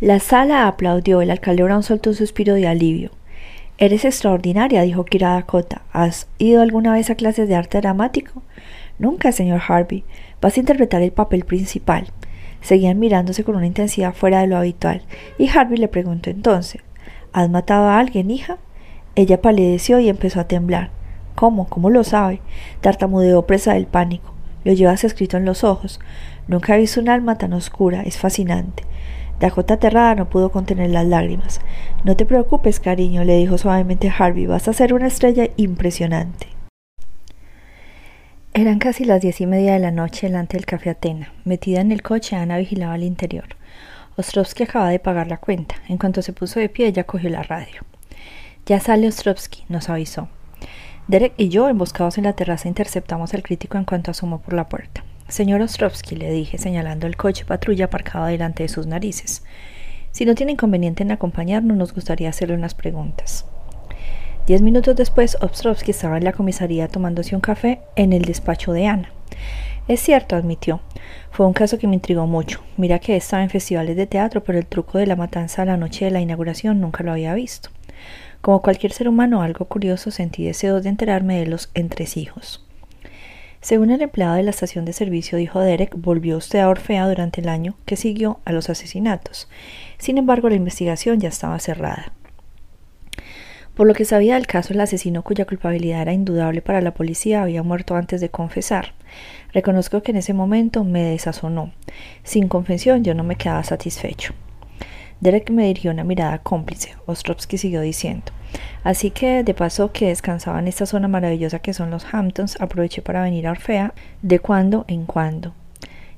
La sala aplaudió, el alcalde Brown soltó un suspiro de alivio. Eres extraordinaria, dijo Kira Dakota. ¿Has ido alguna vez a clases de arte dramático? Nunca, señor Harvey. Vas a interpretar el papel principal. Seguían mirándose con una intensidad fuera de lo habitual, y Harvey le preguntó entonces ¿Has matado a alguien, hija? Ella palideció y empezó a temblar. ¿Cómo? ¿Cómo lo sabe? Tartamudeó presa del pánico. Lo llevas escrito en los ojos. Nunca he visto un alma tan oscura. Es fascinante. Dakota aterrada no pudo contener las lágrimas. No te preocupes, cariño, le dijo suavemente Harvey. Vas a ser una estrella impresionante. Eran casi las diez y media de la noche delante del café Atena. Metida en el coche, Ana vigilaba al interior. Ostrovsky acaba de pagar la cuenta. En cuanto se puso de pie, ella cogió la radio. Ya sale Ostrovsky, nos avisó. Derek y yo, emboscados en la terraza, interceptamos al crítico en cuanto asomó por la puerta. Señor Ostrovsky, le dije, señalando el coche patrulla aparcado delante de sus narices. Si no tiene inconveniente en acompañarnos, nos gustaría hacerle unas preguntas. Diez minutos después, Ostrovsky estaba en la comisaría tomándose un café en el despacho de Ana. Es cierto, admitió. Fue un caso que me intrigó mucho. Mira que estaba en festivales de teatro, pero el truco de la matanza la noche de la inauguración nunca lo había visto. Como cualquier ser humano algo curioso, sentí deseos de enterarme de los entresijos. Según el empleado de la estación de servicio, dijo Derek, volvió usted a Orfea durante el año que siguió a los asesinatos. Sin embargo, la investigación ya estaba cerrada. Por lo que sabía del caso, el asesino cuya culpabilidad era indudable para la policía había muerto antes de confesar. Reconozco que en ese momento me desazonó. Sin confesión yo no me quedaba satisfecho. Derek me dirigió una mirada cómplice. Ostrovsky siguió diciendo. Así que, de paso que descansaba en esta zona maravillosa que son los Hamptons, aproveché para venir a Orfea de cuando en cuando.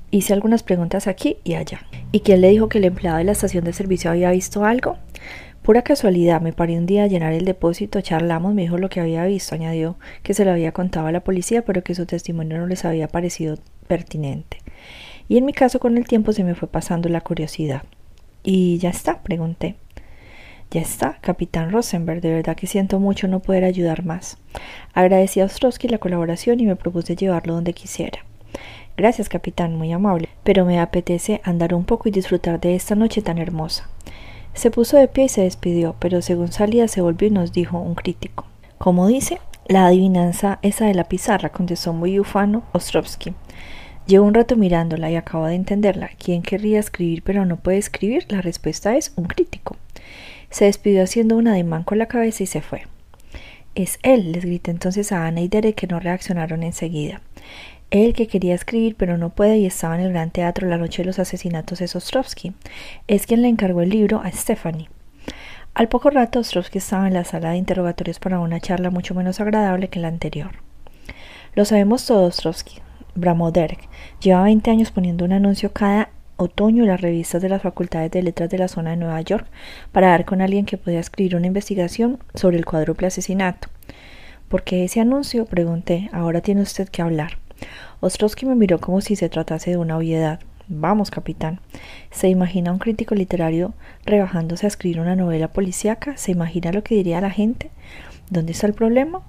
Hice algunas preguntas aquí y allá. ¿Y quién le dijo que el empleado de la estación de servicio había visto algo? Pura casualidad, me paré un día a llenar el depósito, charlamos, me dijo lo que había visto, añadió que se lo había contado a la policía, pero que su testimonio no les había parecido pertinente. Y en mi caso con el tiempo se me fue pasando la curiosidad. ¿Y ya está? pregunté. Ya está, capitán Rosenberg, de verdad que siento mucho no poder ayudar más. Agradecí a Ostrowski la colaboración y me propuse llevarlo donde quisiera. Gracias, capitán, muy amable, pero me apetece andar un poco y disfrutar de esta noche tan hermosa. Se puso de pie y se despidió, pero según salía se volvió y nos dijo un crítico. Como dice, la adivinanza esa de la pizarra, contestó muy ufano Ostrovsky. Llevo un rato mirándola y acabo de entenderla. ¿Quién querría escribir pero no puede escribir? La respuesta es un crítico. Se despidió haciendo un ademán con la cabeza y se fue. Es él, les grité entonces a Ana y Derek que no reaccionaron enseguida. Él que quería escribir pero no puede y estaba en el Gran Teatro la noche de los asesinatos de Ostrovsky. Es quien le encargó el libro a Stephanie. Al poco rato Ostrovsky estaba en la sala de interrogatorios para una charla mucho menos agradable que la anterior. Lo sabemos todo, Ostrovsky, bramó Derek. Lleva 20 años poniendo un anuncio cada otoño en las revistas de las facultades de letras de la zona de Nueva York para dar con alguien que podía escribir una investigación sobre el cuádruple asesinato. ¿Por qué ese anuncio? pregunté. Ahora tiene usted que hablar. Ostrowski me miró como si se tratase de una obviedad. Vamos, capitán. ¿Se imagina un crítico literario rebajándose a escribir una novela policíaca? ¿Se imagina lo que diría la gente? ¿Dónde está el problema?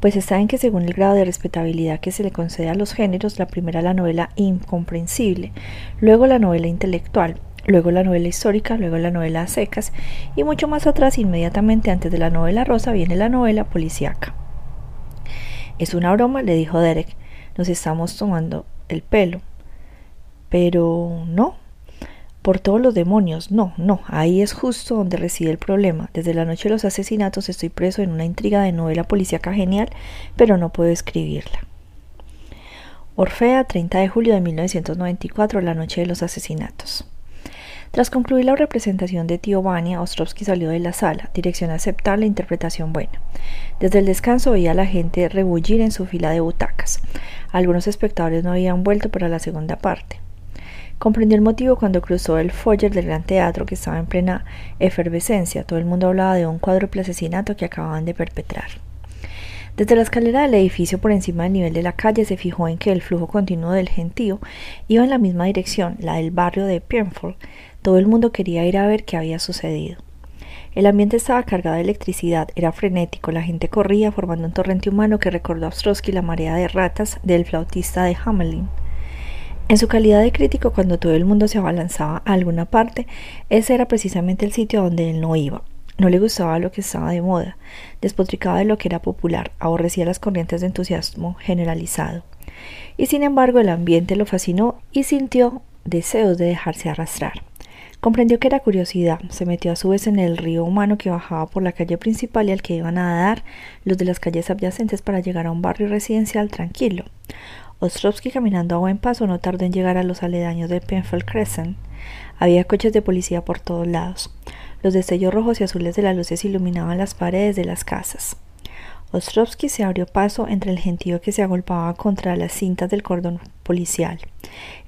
Pues está en que según el grado de respetabilidad que se le concede a los géneros, la primera la novela incomprensible, luego la novela intelectual, luego la novela histórica, luego la novela a secas y mucho más atrás, inmediatamente antes de la novela rosa, viene la novela policíaca. Es una broma, le dijo Derek, nos estamos tomando el pelo. Pero no, por todos los demonios. No, no, ahí es justo donde reside el problema. Desde la noche de los asesinatos estoy preso en una intriga de novela policíaca genial, pero no puedo escribirla. Orfea, 30 de julio de 1994, la noche de los asesinatos. Tras concluir la representación de Tío Vania, Ostrovsky salió de la sala, dirección a aceptar la interpretación buena. Desde el descanso veía a la gente rebullir en su fila de butacas. Algunos espectadores no habían vuelto para la segunda parte. Comprendió el motivo cuando cruzó el foyer del gran teatro que estaba en plena efervescencia. Todo el mundo hablaba de un cuádruple asesinato que acababan de perpetrar. Desde la escalera del edificio por encima del nivel de la calle se fijó en que el flujo continuo del gentío iba en la misma dirección, la del barrio de Pienford. Todo el mundo quería ir a ver qué había sucedido. El ambiente estaba cargado de electricidad, era frenético, la gente corría formando un torrente humano que recordó a Ostrowski la marea de ratas del flautista de Hamelin. En su calidad de crítico, cuando todo el mundo se abalanzaba a alguna parte, ese era precisamente el sitio donde él no iba. No le gustaba lo que estaba de moda, despotricaba de lo que era popular, aborrecía las corrientes de entusiasmo generalizado. Y sin embargo el ambiente lo fascinó y sintió deseos de dejarse arrastrar. Comprendió que era curiosidad, se metió a su vez en el río humano que bajaba por la calle principal y al que iban a dar los de las calles adyacentes para llegar a un barrio residencial tranquilo. Ostrovsky, caminando a buen paso, no tardó en llegar a los aledaños de Penfield Crescent. Había coches de policía por todos lados. Los destellos rojos y azules de las luces iluminaban las paredes de las casas. Ostrovsky se abrió paso entre el gentío que se agolpaba contra las cintas del cordón policial.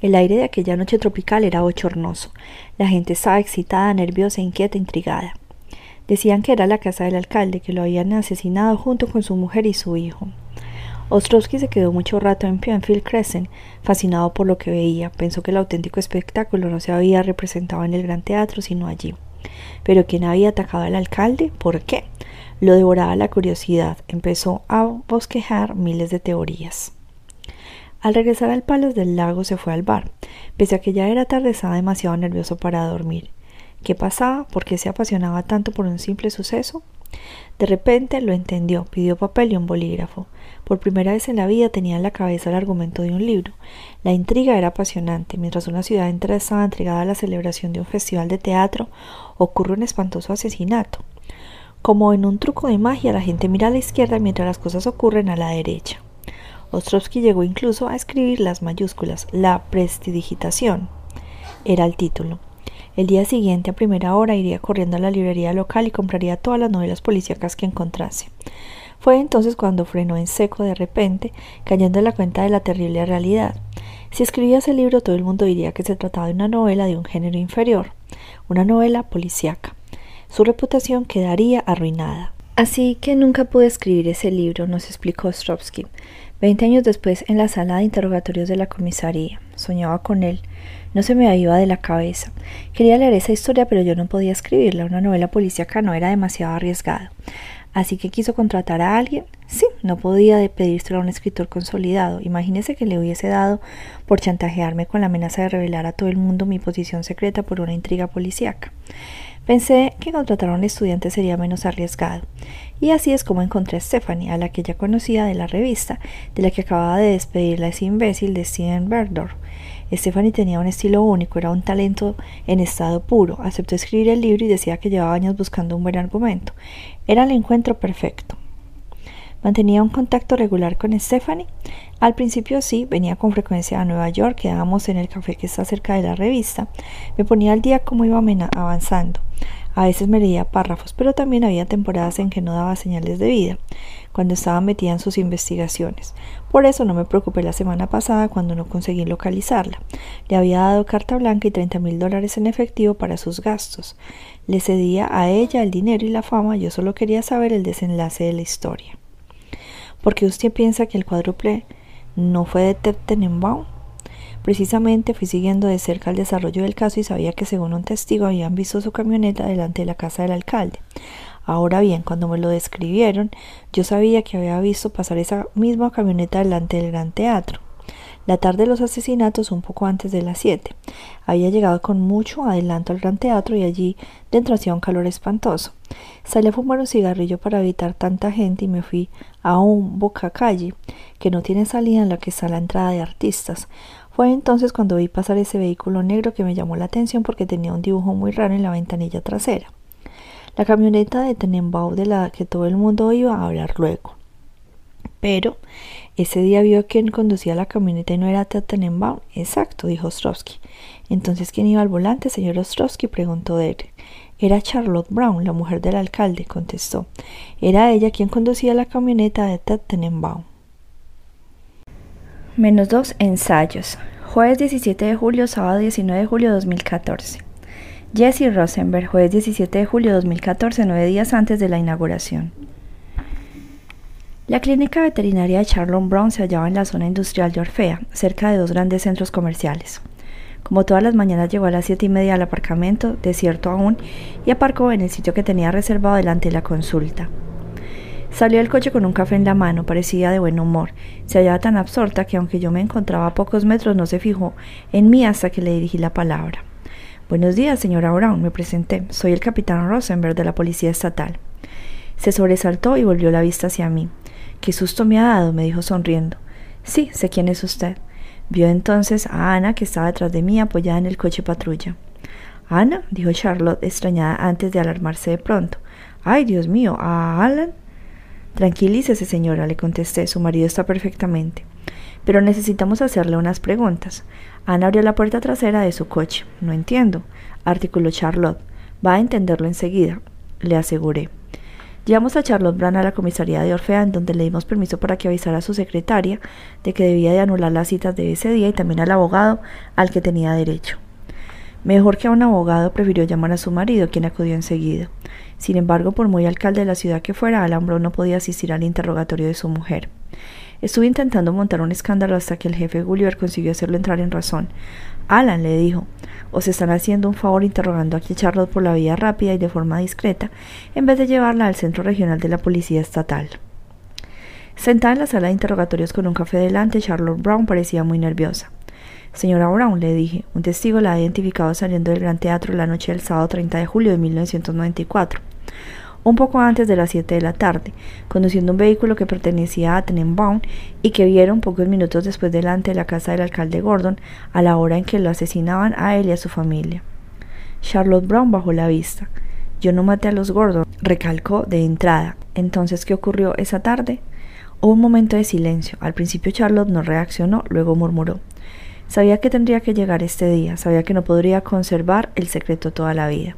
El aire de aquella noche tropical era bochornoso. La gente estaba excitada, nerviosa, inquieta, intrigada. Decían que era la casa del alcalde, que lo habían asesinado junto con su mujer y su hijo. Ostrowski se quedó mucho rato en Penfield Crescent, fascinado por lo que veía. Pensó que el auténtico espectáculo no se había representado en el gran teatro, sino allí. Pero ¿quién había atacado al alcalde? ¿Por qué? Lo devoraba la curiosidad. Empezó a bosquejar miles de teorías. Al regresar al Palos del Lago se fue al bar. Pese a que ya era tarde, estaba demasiado nervioso para dormir. ¿Qué pasaba? ¿Por qué se apasionaba tanto por un simple suceso? De repente lo entendió, pidió papel y un bolígrafo. Por primera vez en la vida tenía en la cabeza el argumento de un libro. La intriga era apasionante. Mientras una ciudad entera estaba entregada a la celebración de un festival de teatro, ocurre un espantoso asesinato. Como en un truco de magia, la gente mira a la izquierda mientras las cosas ocurren a la derecha. Ostrovsky llegó incluso a escribir las mayúsculas. La prestidigitación era el título. El día siguiente, a primera hora, iría corriendo a la librería local y compraría todas las novelas policíacas que encontrase. Fue entonces cuando frenó en seco de repente, cayendo en la cuenta de la terrible realidad. Si escribía ese libro, todo el mundo diría que se trataba de una novela de un género inferior, una novela policíaca. Su reputación quedaría arruinada. Así que nunca pude escribir ese libro, nos explicó Ostrovsky. Veinte años después, en la sala de interrogatorios de la comisaría, soñaba con él. No se me iba de la cabeza. Quería leer esa historia, pero yo no podía escribirla. Una novela policíaca no era demasiado arriesgada. Así que quiso contratar a alguien. Sí, no podía pedírselo a un escritor consolidado. Imagínese que le hubiese dado por chantajearme con la amenaza de revelar a todo el mundo mi posición secreta por una intriga policíaca. Pensé que contratar a un estudiante sería menos arriesgado. Y así es como encontré a Stephanie, a la que ya conocía de la revista, de la que acababa de despedirla ese imbécil de Steven Berdor. Stephanie tenía un estilo único, era un talento en estado puro. Aceptó escribir el libro y decía que llevaba años buscando un buen argumento. Era el encuentro perfecto. Mantenía un contacto regular con Stephanie. Al principio sí, venía con frecuencia a Nueva York, quedábamos en el café que está cerca de la revista. Me ponía al día cómo iba avanzando. A veces me leía párrafos, pero también había temporadas en que no daba señales de vida, cuando estaba metida en sus investigaciones. Por eso no me preocupé la semana pasada cuando no conseguí localizarla. Le había dado carta blanca y treinta mil dólares en efectivo para sus gastos. Le cedía a ella el dinero y la fama, yo solo quería saber el desenlace de la historia. Porque usted piensa que el cuádruple no fue de Tettenbaum? Precisamente fui siguiendo de cerca el desarrollo del caso y sabía que según un testigo habían visto su camioneta delante de la casa del alcalde. Ahora bien, cuando me lo describieron, yo sabía que había visto pasar esa misma camioneta delante del gran teatro. La tarde de los asesinatos, un poco antes de las siete. Había llegado con mucho adelanto al gran teatro y allí dentro hacía un calor espantoso. Salí a fumar un cigarrillo para evitar tanta gente y me fui a un boca calle que no tiene salida en la que está la entrada de artistas. Fue entonces cuando vi pasar ese vehículo negro que me llamó la atención porque tenía un dibujo muy raro en la ventanilla trasera. La camioneta de Tenenbaum de la que todo el mundo iba a hablar luego. Pero ese día vio a quien conducía la camioneta y no era Tenenbaum. Exacto, dijo Ostrowski. Entonces, ¿quién iba al volante, señor Ostrowski? preguntó Derek. Era Charlotte Brown, la mujer del alcalde, contestó. Era ella quien conducía la camioneta de Tenenbaum. Menos dos ensayos. Jueves 17 de julio, sábado 19 de julio de 2014. Jesse Rosenberg, jueves 17 de julio de 2014, nueve días antes de la inauguración. La clínica veterinaria de Charlotte Brown se hallaba en la zona industrial de Orfea, cerca de dos grandes centros comerciales. Como todas las mañanas llegó a las siete y media al aparcamiento, desierto aún, y aparcó en el sitio que tenía reservado delante de la consulta. Salió del coche con un café en la mano, parecía de buen humor. Se hallaba tan absorta que aunque yo me encontraba a pocos metros no se fijó en mí hasta que le dirigí la palabra. Buenos días, señora Brown, me presenté. Soy el capitán Rosenberg de la Policía Estatal. Se sobresaltó y volvió la vista hacia mí. Qué susto me ha dado, me dijo sonriendo. Sí, sé quién es usted. Vio entonces a Ana, que estaba detrás de mí, apoyada en el coche patrulla. Ana, dijo Charlotte, extrañada antes de alarmarse de pronto. Ay, Dios mío, ¿a Alan? Tranquilícese, señora, le contesté. Su marido está perfectamente. Pero necesitamos hacerle unas preguntas. Ana abrió la puerta trasera de su coche. No entiendo, articuló Charlotte. Va a entenderlo enseguida, le aseguré. Llevamos a Charlotte Brown a la comisaría de Orfea, en donde le dimos permiso para que avisara a su secretaria de que debía de anular las citas de ese día y también al abogado al que tenía derecho. Mejor que a un abogado, prefirió llamar a su marido, quien acudió enseguida. Sin embargo, por muy alcalde de la ciudad que fuera, Alan Brown no podía asistir al interrogatorio de su mujer. Estuve intentando montar un escándalo hasta que el jefe Gulliver consiguió hacerlo entrar en razón. Alan le dijo, os están haciendo un favor interrogando aquí a Charlotte por la vía rápida y de forma discreta, en vez de llevarla al centro regional de la policía estatal. Sentada en la sala de interrogatorios con un café delante, Charlotte Brown parecía muy nerviosa. Señora Brown, le dije, un testigo la ha identificado saliendo del Gran Teatro la noche del sábado 30 de julio de 1994 un poco antes de las 7 de la tarde, conduciendo un vehículo que pertenecía a Tenenbaum y que vieron pocos minutos después delante de la casa del alcalde Gordon a la hora en que lo asesinaban a él y a su familia. Charlotte Brown bajó la vista. Yo no maté a los Gordon, recalcó de entrada. Entonces, ¿qué ocurrió esa tarde? Hubo un momento de silencio. Al principio Charlotte no reaccionó, luego murmuró. Sabía que tendría que llegar este día, sabía que no podría conservar el secreto toda la vida.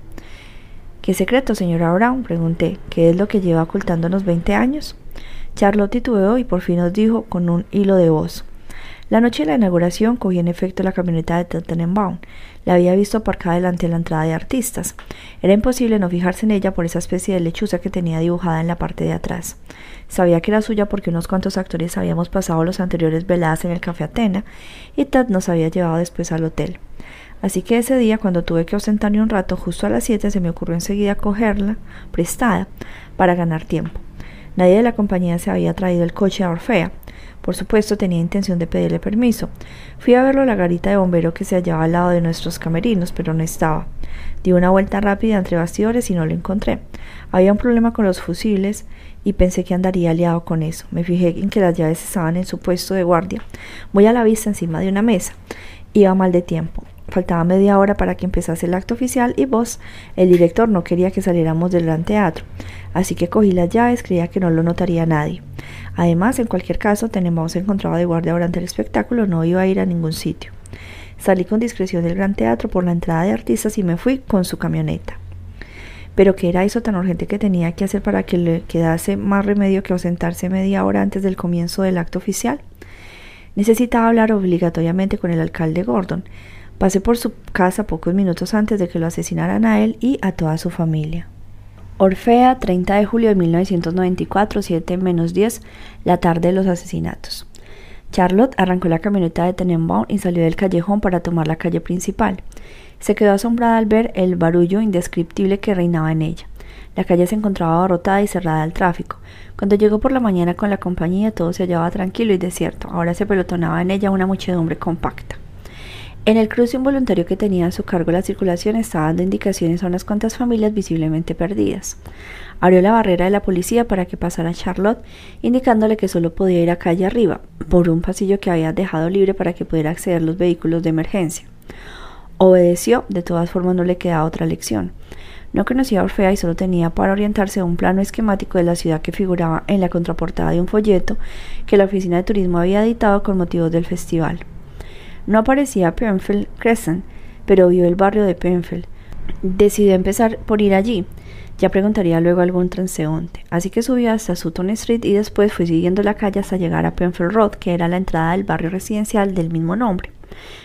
¿Qué secreto, señora Brown? pregunté. ¿Qué es lo que lleva ocultándonos veinte años? Charlotte titubeó y por fin nos dijo con un hilo de voz. La noche de la inauguración cogí en efecto la camioneta de Tottenham. La había visto aparcada delante de la entrada de artistas. Era imposible no fijarse en ella por esa especie de lechuza que tenía dibujada en la parte de atrás. Sabía que era suya porque unos cuantos actores habíamos pasado los anteriores veladas en el Café Atena y Tad nos había llevado después al hotel. Así que ese día, cuando tuve que ausentarme un rato, justo a las 7, se me ocurrió enseguida cogerla prestada para ganar tiempo. Nadie de la compañía se había traído el coche a Orfea. Por supuesto, tenía intención de pedirle permiso. Fui a verlo a la garita de bombero que se hallaba al lado de nuestros camerinos, pero no estaba. Di una vuelta rápida entre bastidores y no lo encontré. Había un problema con los fusibles y pensé que andaría aliado con eso. Me fijé en que las llaves estaban en su puesto de guardia, muy a la vista encima de una mesa. Iba mal de tiempo. Faltaba media hora para que empezase el acto oficial y vos, el director, no quería que saliéramos del gran teatro, así que cogí las llaves, creía que no lo notaría nadie. Además, en cualquier caso, tenemos encontrado de guardia durante el espectáculo, no iba a ir a ningún sitio. Salí con discreción del gran teatro por la entrada de artistas y me fui con su camioneta. Pero ¿qué era eso tan urgente que tenía que hacer para que le quedase más remedio que ausentarse media hora antes del comienzo del acto oficial? Necesitaba hablar obligatoriamente con el alcalde Gordon, Pasé por su casa pocos minutos antes de que lo asesinaran a él y a toda su familia. Orfea, 30 de julio de 1994, 7 menos 10, la tarde de los asesinatos. Charlotte arrancó la camioneta de Tenenbaum y salió del callejón para tomar la calle principal. Se quedó asombrada al ver el barullo indescriptible que reinaba en ella. La calle se encontraba abarrotada y cerrada al tráfico. Cuando llegó por la mañana con la compañía todo se hallaba tranquilo y desierto. Ahora se pelotonaba en ella una muchedumbre compacta. En el cruce involuntario que tenía a su cargo la circulación estaba dando indicaciones a unas cuantas familias visiblemente perdidas. Abrió la barrera de la policía para que pasara Charlotte, indicándole que solo podía ir a calle arriba, por un pasillo que había dejado libre para que pudiera acceder los vehículos de emergencia. Obedeció, de todas formas no le quedaba otra lección. No conocía a Orfea y solo tenía para orientarse un plano esquemático de la ciudad que figuraba en la contraportada de un folleto que la oficina de turismo había editado con motivo del festival. No aparecía Penfield Crescent, pero vio el barrio de Penfield. Decidió empezar por ir allí. Ya preguntaría luego a algún transeúnte. Así que subió hasta Sutton Street y después fue siguiendo la calle hasta llegar a Penfield Road, que era la entrada del barrio residencial del mismo nombre.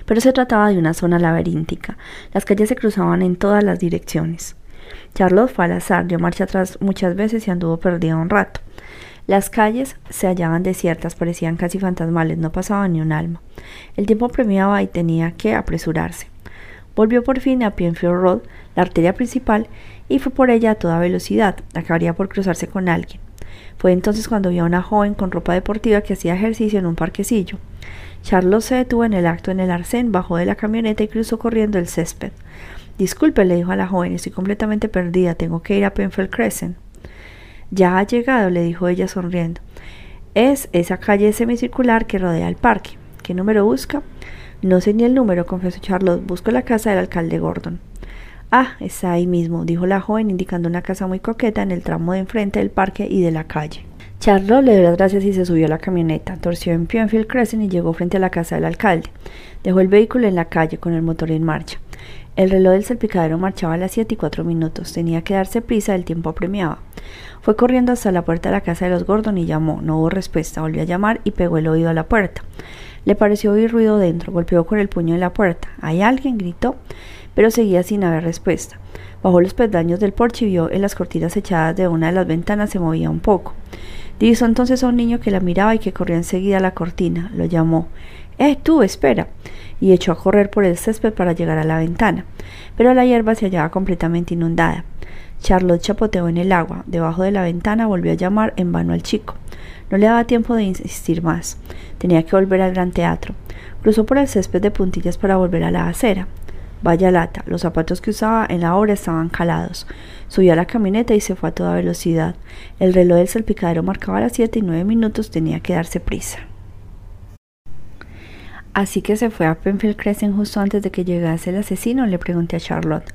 Pero se trataba de una zona laberíntica. Las calles se cruzaban en todas las direcciones. Charlotte fue al azar, dio marcha atrás muchas veces y anduvo perdido un rato. Las calles se hallaban desiertas, parecían casi fantasmales, no pasaba ni un alma. El tiempo premiaba y tenía que apresurarse. Volvió por fin a Pienfield Road, la arteria principal, y fue por ella a toda velocidad. Acabaría por cruzarse con alguien. Fue entonces cuando vio a una joven con ropa deportiva que hacía ejercicio en un parquecillo. Charlotte se detuvo en el acto en el arcén, bajó de la camioneta y cruzó corriendo el césped. Disculpe, le dijo a la joven, estoy completamente perdida, tengo que ir a Penfield Crescent. Ya ha llegado, le dijo ella sonriendo. Es esa calle semicircular que rodea el parque. ¿Qué número busca? No sé ni el número, confesó Charlotte. Busco la casa del alcalde Gordon. Ah, está ahí mismo, dijo la joven, indicando una casa muy coqueta en el tramo de enfrente del parque y de la calle. Charlotte le dio las gracias y se subió a la camioneta, torció en Penfield Crescent y llegó frente a la casa del alcalde. Dejó el vehículo en la calle con el motor en marcha. El reloj del salpicadero marchaba a las siete y cuatro minutos. Tenía que darse prisa, el tiempo apremiaba. Fue corriendo hasta la puerta de la casa de los Gordon y llamó. No hubo respuesta. Volvió a llamar y pegó el oído a la puerta. Le pareció oír ruido dentro. Golpeó con el puño en la puerta. ¿Hay alguien? gritó, pero seguía sin haber respuesta. Bajó los peldaños del porche y vio en las cortinas echadas de una de las ventanas se movía un poco. Divisó entonces a un niño que la miraba y que corría enseguida a la cortina. Lo llamó. ¡Eh, tú, espera! y echó a correr por el césped para llegar a la ventana. Pero la hierba se hallaba completamente inundada. Charlotte chapoteó en el agua. Debajo de la ventana volvió a llamar en vano al chico. No le daba tiempo de insistir más. Tenía que volver al gran teatro. Cruzó por el césped de puntillas para volver a la acera. Vaya lata, los zapatos que usaba en la obra estaban calados. Subió a la camioneta y se fue a toda velocidad. El reloj del salpicadero marcaba las siete y nueve minutos, tenía que darse prisa. Así que se fue a Penfield Crescent justo antes de que llegase el asesino, le pregunté a Charlotte.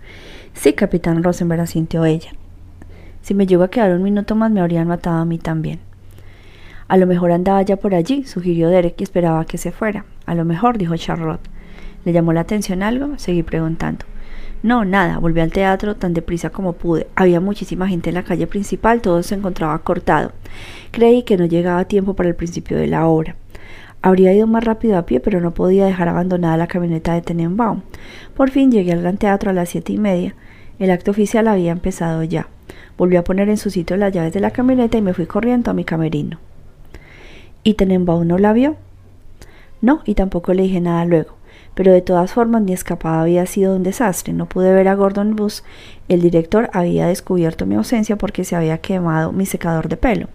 Sí, capitán Rosenberg, asintió ella. Si me llego a quedar un minuto más me habrían matado a mí también. A lo mejor andaba ya por allí, sugirió Derek y esperaba que se fuera. A lo mejor, dijo Charlotte. ¿Le llamó la atención algo? Seguí preguntando. No, nada, volví al teatro tan deprisa como pude. Había muchísima gente en la calle principal, todo se encontraba cortado. Creí que no llegaba a tiempo para el principio de la obra. Habría ido más rápido a pie, pero no podía dejar abandonada la camioneta de Tenenbaum. Por fin llegué al gran teatro a las siete y media. El acto oficial había empezado ya. Volví a poner en su sitio las llaves de la camioneta y me fui corriendo a mi camerino. ¿Y Tenenbaum no la vio? No, y tampoco le dije nada luego. Pero de todas formas mi escapada había sido un desastre. No pude ver a Gordon Bus. El director había descubierto mi ausencia porque se había quemado mi secador de pelo.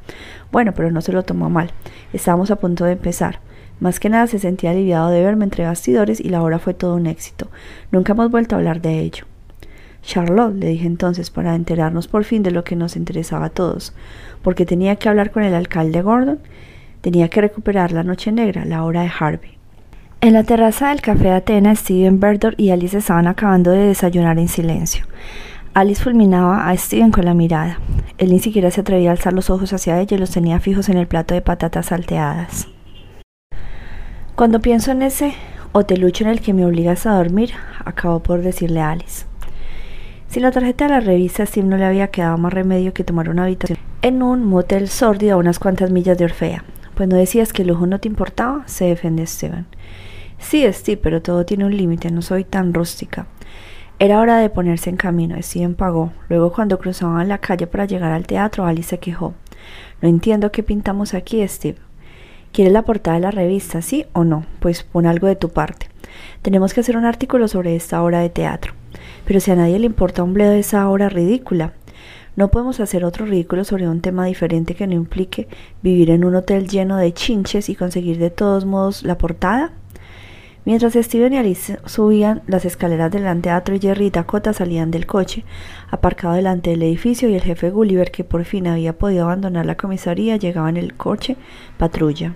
Bueno, pero no se lo tomó mal. Estábamos a punto de empezar. Más que nada se sentía aliviado de verme entre bastidores y la hora fue todo un éxito. Nunca hemos vuelto a hablar de ello. Charlotte, le dije entonces, para enterarnos por fin de lo que nos interesaba a todos, porque tenía que hablar con el alcalde Gordon, tenía que recuperar la noche negra, la hora de Harvey. En la terraza del café Atena, Steven Berdor y Alice estaban acabando de desayunar en silencio. Alice fulminaba a Steven con la mirada. Él ni siquiera se atrevía a alzar los ojos hacia ella y los tenía fijos en el plato de patatas salteadas. Cuando pienso en ese hotelucho en el que me obligas a dormir, acabó por decirle a Alice. Si la tarjeta de la revista Steve no le había quedado más remedio que tomar una habitación en un motel sórdido a unas cuantas millas de Orfea. Pues no decías que el lujo no te importaba, se defiende Steven. Sí, Steve, pero todo tiene un límite, no soy tan rústica. Era hora de ponerse en camino. Steven pagó. Luego, cuando cruzaban la calle para llegar al teatro, Alice se quejó. No entiendo qué pintamos aquí, Steve. ¿Quieres la portada de la revista, sí o no? Pues pon algo de tu parte. Tenemos que hacer un artículo sobre esta obra de teatro. Pero si a nadie le importa un bledo de esa obra ridícula, no podemos hacer otro ridículo sobre un tema diferente que no implique vivir en un hotel lleno de chinches y conseguir de todos modos la portada. Mientras Steven y Alice subían las escaleras del anteatro y Jerry y Dakota salían del coche, aparcado delante del edificio, y el jefe Gulliver, que por fin había podido abandonar la comisaría, llegaba en el coche patrulla.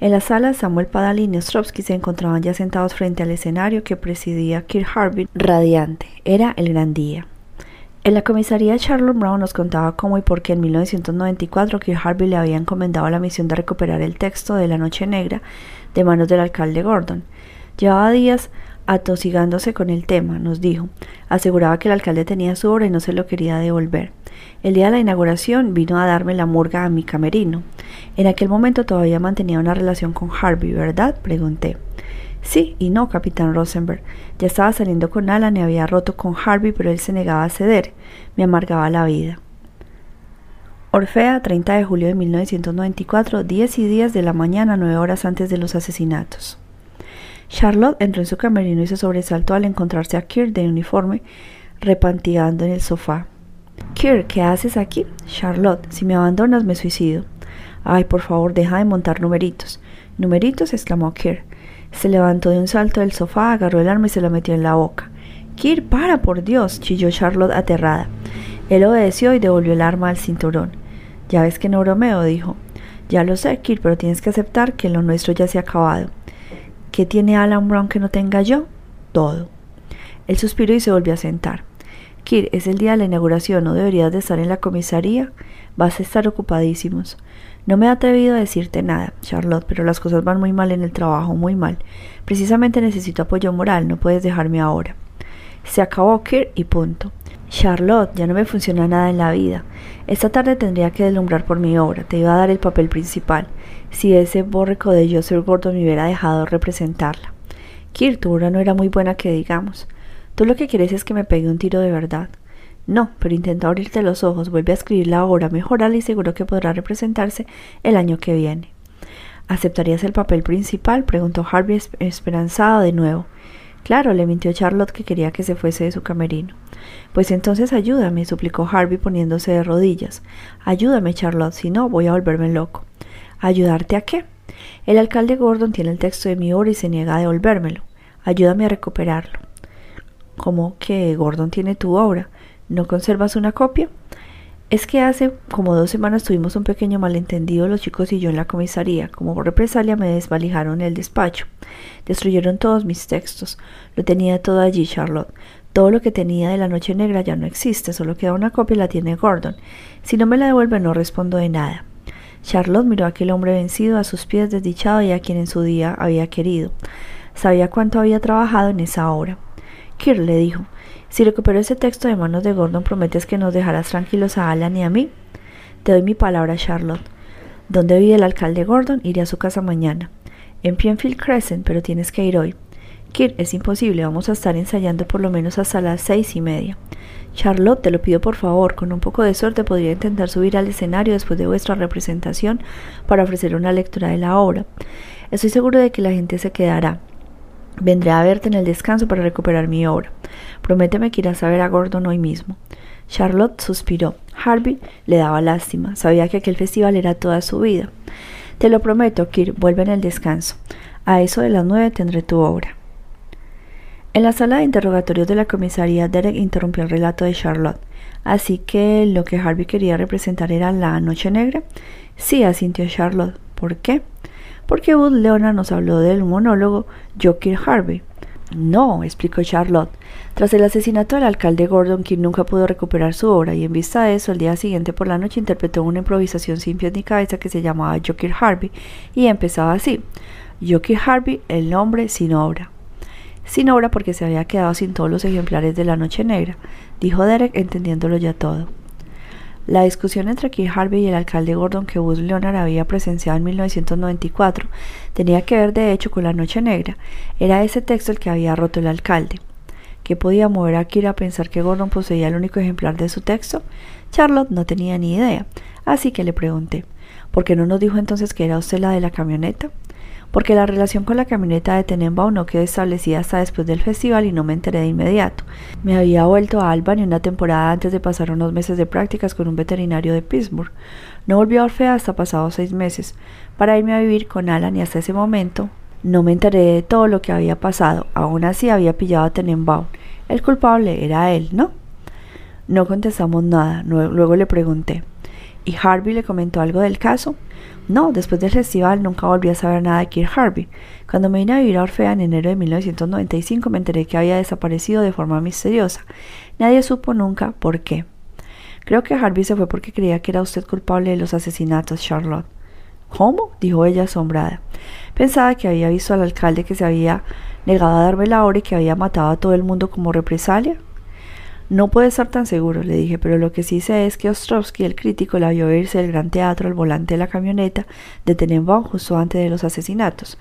En la sala, Samuel Padalín y Ostrovsky se encontraban ya sentados frente al escenario que presidía Kirk Harvey, radiante. Era el gran día. En la comisaría, Charlotte Brown nos contaba cómo y por qué en 1994 Kirk Harvey le había encomendado la misión de recuperar el texto de La Noche Negra de manos del alcalde Gordon. Llevaba días atosigándose con el tema, nos dijo. Aseguraba que el alcalde tenía su obra y no se lo quería devolver. El día de la inauguración vino a darme la murga a mi camerino. En aquel momento todavía mantenía una relación con Harvey, ¿verdad? pregunté. Sí y no, capitán Rosenberg. Ya estaba saliendo con Alan y había roto con Harvey, pero él se negaba a ceder. Me amargaba la vida. Orfea, 30 de julio de 1994, 10 y 10 de la mañana, nueve horas antes de los asesinatos. Charlotte entró en su camerino y se sobresaltó al encontrarse a Kirk de uniforme repantigando en el sofá. Kir, ¿qué haces aquí? Charlotte, si me abandonas me suicido. Ay, por favor, deja de montar numeritos. ¿Numeritos? exclamó Kir. Se levantó de un salto del sofá, agarró el arma y se la metió en la boca. Kir, para, por Dios, chilló Charlotte aterrada. Él obedeció y devolvió el arma al cinturón. Ya ves que no bromeo, dijo. Ya lo sé, Kir, pero tienes que aceptar que lo nuestro ya se ha acabado. ¿Qué tiene Alan Brown que no tenga yo? Todo. Él suspiró y se volvió a sentar. Kir, es el día de la inauguración, ¿no deberías de estar en la comisaría? Vas a estar ocupadísimos. No me he atrevido a decirte nada, Charlotte, pero las cosas van muy mal en el trabajo, muy mal. Precisamente necesito apoyo moral, no puedes dejarme ahora. Se acabó Kir y punto. Charlotte, ya no me funciona nada en la vida. Esta tarde tendría que deslumbrar por mi obra, te iba a dar el papel principal, si ese borreco de Joseph Gordon me hubiera dejado representarla. Kir, tu obra no era muy buena que digamos. Tú lo que quieres es que me pegue un tiro de verdad. No, pero intenta abrirte los ojos, vuelve a escribirla ahora, mejorala y seguro que podrá representarse el año que viene. ¿Aceptarías el papel principal? preguntó Harvey esperanzado de nuevo. Claro, le mintió Charlotte que quería que se fuese de su camerino. Pues entonces ayúdame, suplicó Harvey poniéndose de rodillas. Ayúdame, Charlotte, si no voy a volverme loco. ¿Ayudarte a qué? El alcalde Gordon tiene el texto de mi obra y se niega a devolvérmelo. Ayúdame a recuperarlo. ¿Cómo que Gordon tiene tu obra? ¿No conservas una copia? Es que hace como dos semanas tuvimos un pequeño malentendido los chicos y yo en la comisaría. Como represalia me desvalijaron el despacho. Destruyeron todos mis textos. Lo tenía todo allí, Charlotte. Todo lo que tenía de la noche negra ya no existe, solo queda una copia y la tiene Gordon. Si no me la devuelve no respondo de nada. Charlotte miró a aquel hombre vencido a sus pies desdichado y a quien en su día había querido. Sabía cuánto había trabajado en esa obra. Kir le dijo si recupero ese texto de manos de Gordon, ¿prometes que nos dejarás tranquilos a Alan y a mí? Te doy mi palabra, Charlotte. ¿Dónde vive el alcalde Gordon? Iré a su casa mañana. En Pienfield Crescent, pero tienes que ir hoy. Kir, es imposible, vamos a estar ensayando por lo menos hasta las seis y media. Charlotte, te lo pido por favor, con un poco de suerte podría intentar subir al escenario después de vuestra representación para ofrecer una lectura de la obra. Estoy seguro de que la gente se quedará. Vendré a verte en el descanso para recuperar mi obra. Prométeme que irás a ver a Gordon hoy mismo. Charlotte suspiró. Harvey le daba lástima. Sabía que aquel festival era toda su vida. Te lo prometo, Kir, vuelve en el descanso. A eso de las nueve tendré tu obra. En la sala de interrogatorios de la comisaría, Derek interrumpió el relato de Charlotte. Así que lo que Harvey quería representar era la noche negra. Sí, asintió Charlotte. ¿Por qué? Porque Wood Leonard nos habló del monólogo Joker Harvey. No, explicó Charlotte. Tras el asesinato del alcalde Gordon, quien nunca pudo recuperar su obra, y en vista de eso, el día siguiente por la noche interpretó una improvisación sin pies ni cabeza que se llamaba Joker Harvey, y empezaba así: Joker Harvey, el nombre sin obra. Sin obra porque se había quedado sin todos los ejemplares de La Noche Negra, dijo Derek, entendiéndolo ya todo. La discusión entre Keith Harvey y el alcalde Gordon que Buzz Leonard había presenciado en 1994 tenía que ver de hecho con la Noche Negra. Era ese texto el que había roto el alcalde. ¿Qué podía mover a Kira a pensar que Gordon poseía el único ejemplar de su texto? Charlotte no tenía ni idea, así que le pregunté, ¿por qué no nos dijo entonces que era usted la de la camioneta? Porque la relación con la camioneta de Tenenbaum no quedó establecida hasta después del festival y no me enteré de inmediato. Me había vuelto a Albany una temporada antes de pasar unos meses de prácticas con un veterinario de Pittsburgh. No volví a Orfea hasta pasados seis meses, para irme a vivir con Alan y hasta ese momento no me enteré de todo lo que había pasado. Aún así había pillado a Tenenbaum. El culpable era él, ¿no? No contestamos nada. Luego le pregunté. ¿Y Harvey le comentó algo del caso? No, después del festival nunca volví a saber nada de Kirk Harvey. Cuando me vine a vivir a Orfea en enero de 1995 me enteré que había desaparecido de forma misteriosa. Nadie supo nunca por qué. Creo que Harvey se fue porque creía que era usted culpable de los asesinatos, Charlotte. ¿Cómo? dijo ella asombrada. Pensaba que había visto al alcalde que se había negado a darme la hora y que había matado a todo el mundo como represalia. No puede estar tan seguro, le dije, pero lo que sí sé es que Ostrovsky, el crítico, la vio irse del gran teatro al volante de la camioneta de Tenenbaum justo antes de los asesinatos.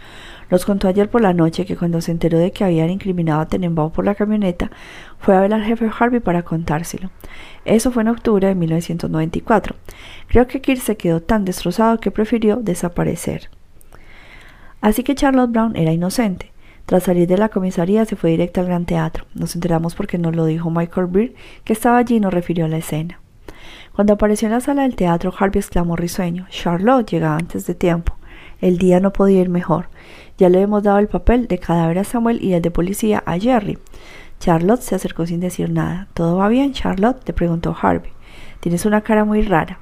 Nos contó ayer por la noche que cuando se enteró de que habían incriminado a Tenenbaum por la camioneta, fue a ver al jefe Harvey para contárselo. Eso fue en octubre de 1994. Creo que Kirk se quedó tan destrozado que prefirió desaparecer. Así que Charlotte Brown era inocente. Tras salir de la comisaría se fue directo al gran teatro. Nos enteramos porque nos lo dijo Michael Beer, que estaba allí y nos refirió a la escena. Cuando apareció en la sala del teatro, Harvey exclamó risueño. Charlotte llega antes de tiempo. El día no podía ir mejor. Ya le hemos dado el papel de cadáver a Samuel y el de policía a Jerry. Charlotte se acercó sin decir nada. ¿Todo va bien, Charlotte? le preguntó Harvey. Tienes una cara muy rara.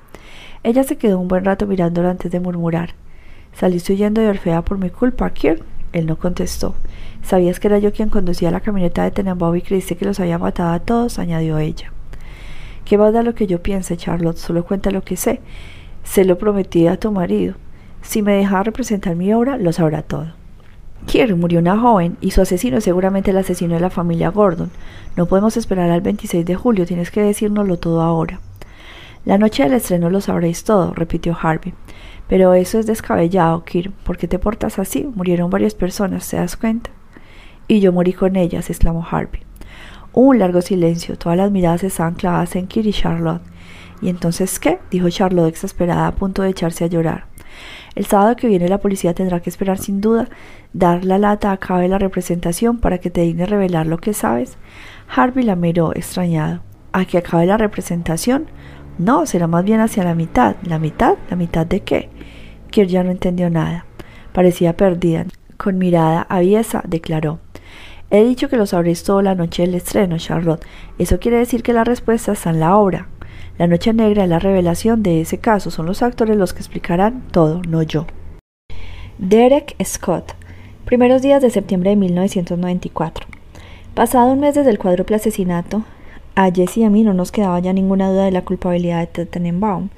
Ella se quedó un buen rato mirándola antes de murmurar. ¿Saliste huyendo de Orfea por mi culpa, Kirk? Él no contestó. ¿Sabías que era yo quien conducía la camioneta de Tenenbaum y creíste que los había matado a todos? añadió ella. ¿Qué va a dar lo que yo piense, Charlotte? Solo cuenta lo que sé. Se lo prometí a tu marido. Si me deja representar mi obra, lo sabrá todo. Kirk murió una joven y su asesino es seguramente el asesino de la familia Gordon. No podemos esperar al 26 de julio, tienes que decírnoslo todo ahora. La noche del estreno lo sabréis todo, repitió Harvey. Pero eso es descabellado, Kirk. ¿Por qué te portas así? Murieron varias personas, ¿te das cuenta? Y yo morí con ellas, exclamó Harvey. Un largo silencio. Todas las miradas estaban clavadas en Kirk y Charlotte. ¿Y entonces qué? dijo Charlotte exasperada a punto de echarse a llorar. El sábado que viene la policía tendrá que esperar sin duda dar la lata a cabo de la representación para que te dignes revelar lo que sabes. Harvey la miró extrañado. ¿A que acabe la representación? No, será más bien hacia la mitad. ¿La mitad? ¿La mitad de qué? Kirk ya no entendió nada. Parecía perdida. Con mirada aviesa, declaró. He dicho que lo sabréis todo la noche del estreno, Charlotte. Eso quiere decir que la respuesta está en la obra. La noche negra es la revelación de ese caso. Son los actores los que explicarán todo, no yo. Derek Scott. Primeros días de septiembre de 1994. Pasado un mes desde el cuádruple asesinato, a Jesse y a mí no nos quedaba ya ninguna duda de la culpabilidad de Tenenbaum.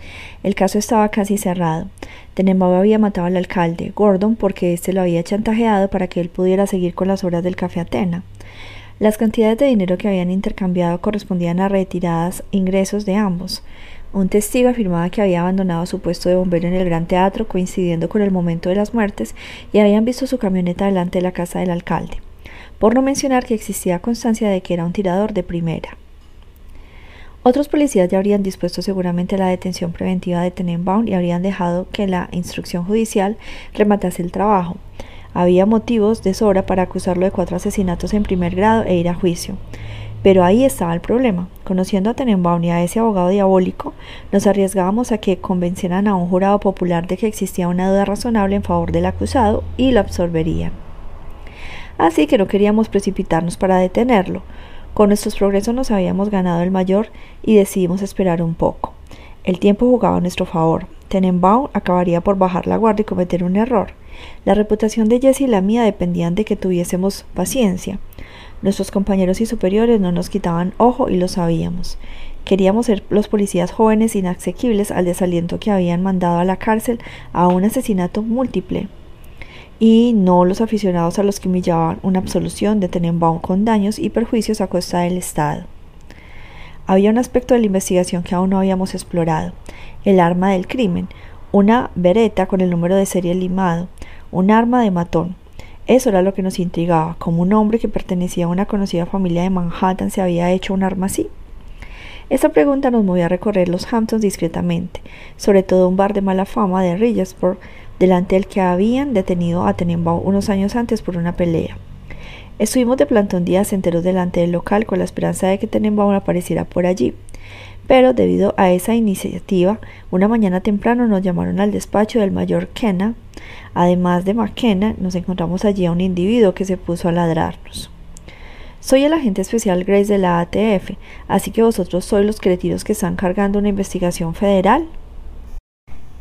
El caso estaba casi cerrado. Tenenbaum había matado al alcalde, Gordon, porque éste lo había chantajeado para que él pudiera seguir con las obras del Café Atena. Las cantidades de dinero que habían intercambiado correspondían a retiradas ingresos de ambos. Un testigo afirmaba que había abandonado su puesto de bombero en el Gran Teatro coincidiendo con el momento de las muertes y habían visto su camioneta delante de la casa del alcalde, por no mencionar que existía constancia de que era un tirador de primera. Otros policías ya habrían dispuesto seguramente la detención preventiva de Tenenbaum y habrían dejado que la instrucción judicial rematase el trabajo. Había motivos de sobra para acusarlo de cuatro asesinatos en primer grado e ir a juicio. Pero ahí estaba el problema. Conociendo a Tenenbaum y a ese abogado diabólico, nos arriesgábamos a que convencieran a un jurado popular de que existía una duda razonable en favor del acusado y lo absorberían. Así que no queríamos precipitarnos para detenerlo. Con nuestros progresos nos habíamos ganado el mayor y decidimos esperar un poco. El tiempo jugaba a nuestro favor. Tenenbaum acabaría por bajar la guardia y cometer un error. La reputación de Jesse y la mía dependían de que tuviésemos paciencia. Nuestros compañeros y superiores no nos quitaban ojo y lo sabíamos. Queríamos ser los policías jóvenes inasequibles al desaliento que habían mandado a la cárcel a un asesinato múltiple y no los aficionados a los que humillaban una absolución de Tenenbaum con daños y perjuicios a costa del Estado. Había un aspecto de la investigación que aún no habíamos explorado, el arma del crimen, una bereta con el número de serie limado, un arma de matón. Eso era lo que nos intrigaba, como un hombre que pertenecía a una conocida familia de Manhattan se había hecho un arma así. Esta pregunta nos movía a recorrer los Hamptons discretamente, sobre todo un bar de mala fama de Rigersburg, delante del que habían detenido a Tenenbaum unos años antes por una pelea. Estuvimos de plantón días enteros delante del local con la esperanza de que Tenenbaum apareciera por allí. Pero debido a esa iniciativa, una mañana temprano nos llamaron al despacho del mayor Kenna. Además de McKenna, nos encontramos allí a un individuo que se puso a ladrarnos. Soy el agente especial Grace de la ATF, así que vosotros sois los cretinos que están cargando una investigación federal.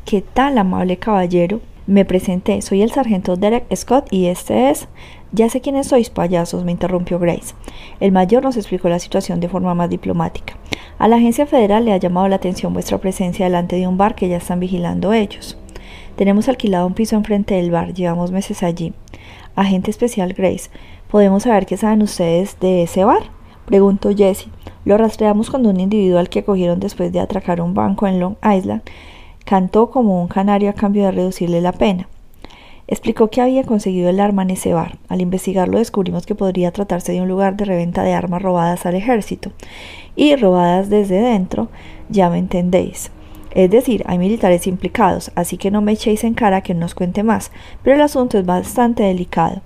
¿Qué tal, amable caballero? Me presenté, soy el sargento Derek Scott y este es... Ya sé quiénes sois, payasos, me interrumpió Grace. El mayor nos explicó la situación de forma más diplomática. A la agencia federal le ha llamado la atención vuestra presencia delante de un bar que ya están vigilando ellos. Tenemos alquilado un piso enfrente del bar, llevamos meses allí. Agente especial Grace, ¿podemos saber qué saben ustedes de ese bar? Preguntó Jesse. Lo rastreamos con un individual que cogieron después de atracar un banco en Long Island Cantó como un canario a cambio de reducirle la pena. Explicó que había conseguido el arma en ese bar. Al investigarlo descubrimos que podría tratarse de un lugar de reventa de armas robadas al ejército. Y robadas desde dentro, ya me entendéis. Es decir, hay militares implicados, así que no me echéis en cara que nos cuente más, pero el asunto es bastante delicado.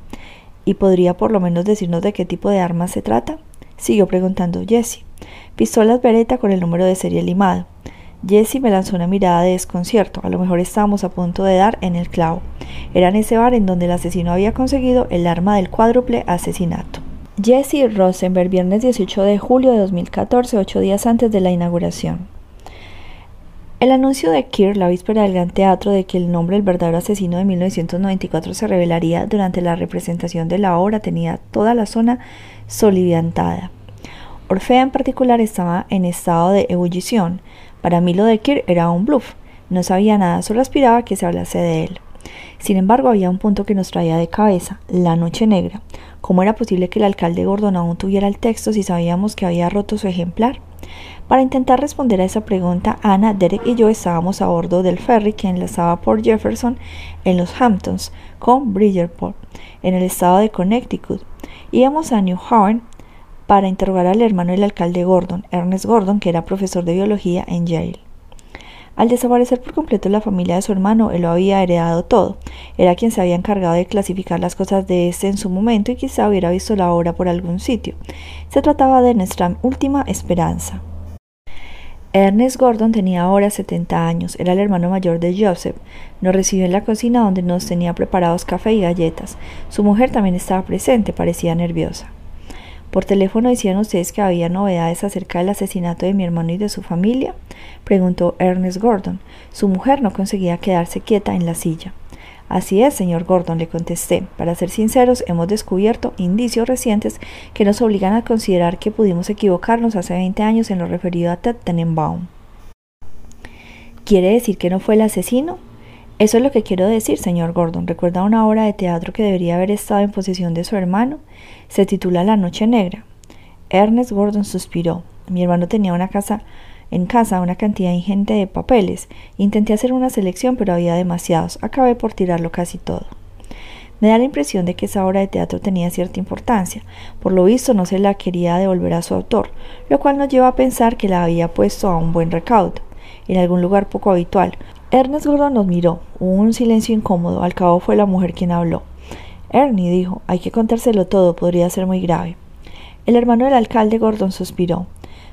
¿Y podría por lo menos decirnos de qué tipo de armas se trata? Siguió preguntando Jesse. Pistolas Beretta con el número de serie limado. Jesse me lanzó una mirada de desconcierto. A lo mejor estábamos a punto de dar en el clavo. Era en ese bar en donde el asesino había conseguido el arma del cuádruple asesinato. Jesse Rosenberg, viernes 18 de julio de 2014, ocho días antes de la inauguración. El anuncio de Keir la víspera del Gran Teatro de que el nombre del verdadero asesino de 1994 se revelaría durante la representación de la obra tenía toda la zona soliviantada. Orfea en particular estaba en estado de ebullición. Para mí lo de Keir era un bluff. No sabía nada, solo aspiraba a que se hablase de él. Sin embargo, había un punto que nos traía de cabeza, la noche negra. ¿Cómo era posible que el alcalde Gordon aún tuviera el texto si sabíamos que había roto su ejemplar? Para intentar responder a esa pregunta, Ana, Derek y yo estábamos a bordo del ferry que enlazaba por Jefferson en los Hamptons con Bridgeport, en el estado de Connecticut. Íbamos a New Haven para interrogar al hermano del alcalde Gordon, Ernest Gordon, que era profesor de biología en Yale. Al desaparecer por completo la familia de su hermano, él lo había heredado todo. Era quien se había encargado de clasificar las cosas de este en su momento y quizá hubiera visto la obra por algún sitio. Se trataba de nuestra última esperanza. Ernest Gordon tenía ahora 70 años, era el hermano mayor de Joseph. Nos recibió en la cocina donde nos tenía preparados café y galletas. Su mujer también estaba presente, parecía nerviosa. Por teléfono decían ustedes que había novedades acerca del asesinato de mi hermano y de su familia, preguntó Ernest Gordon. Su mujer no conseguía quedarse quieta en la silla. Así es, señor Gordon, le contesté. Para ser sinceros, hemos descubierto indicios recientes que nos obligan a considerar que pudimos equivocarnos hace 20 años en lo referido a Ted Tenenbaum. ¿Quiere decir que no fue el asesino? Eso es lo que quiero decir, señor Gordon. ¿Recuerda una obra de teatro que debería haber estado en posesión de su hermano? Se titula La Noche Negra. Ernest Gordon suspiró. Mi hermano tenía una casa en casa una cantidad ingente de papeles. Intenté hacer una selección, pero había demasiados. Acabé por tirarlo casi todo. Me da la impresión de que esa obra de teatro tenía cierta importancia. Por lo visto no se la quería devolver a su autor, lo cual nos lleva a pensar que la había puesto a un buen recaudo, en algún lugar poco habitual, Ernest Gordon nos miró. Hubo un silencio incómodo. Al cabo fue la mujer quien habló. Ernie dijo, hay que contárselo todo, podría ser muy grave. El hermano del alcalde Gordon suspiró.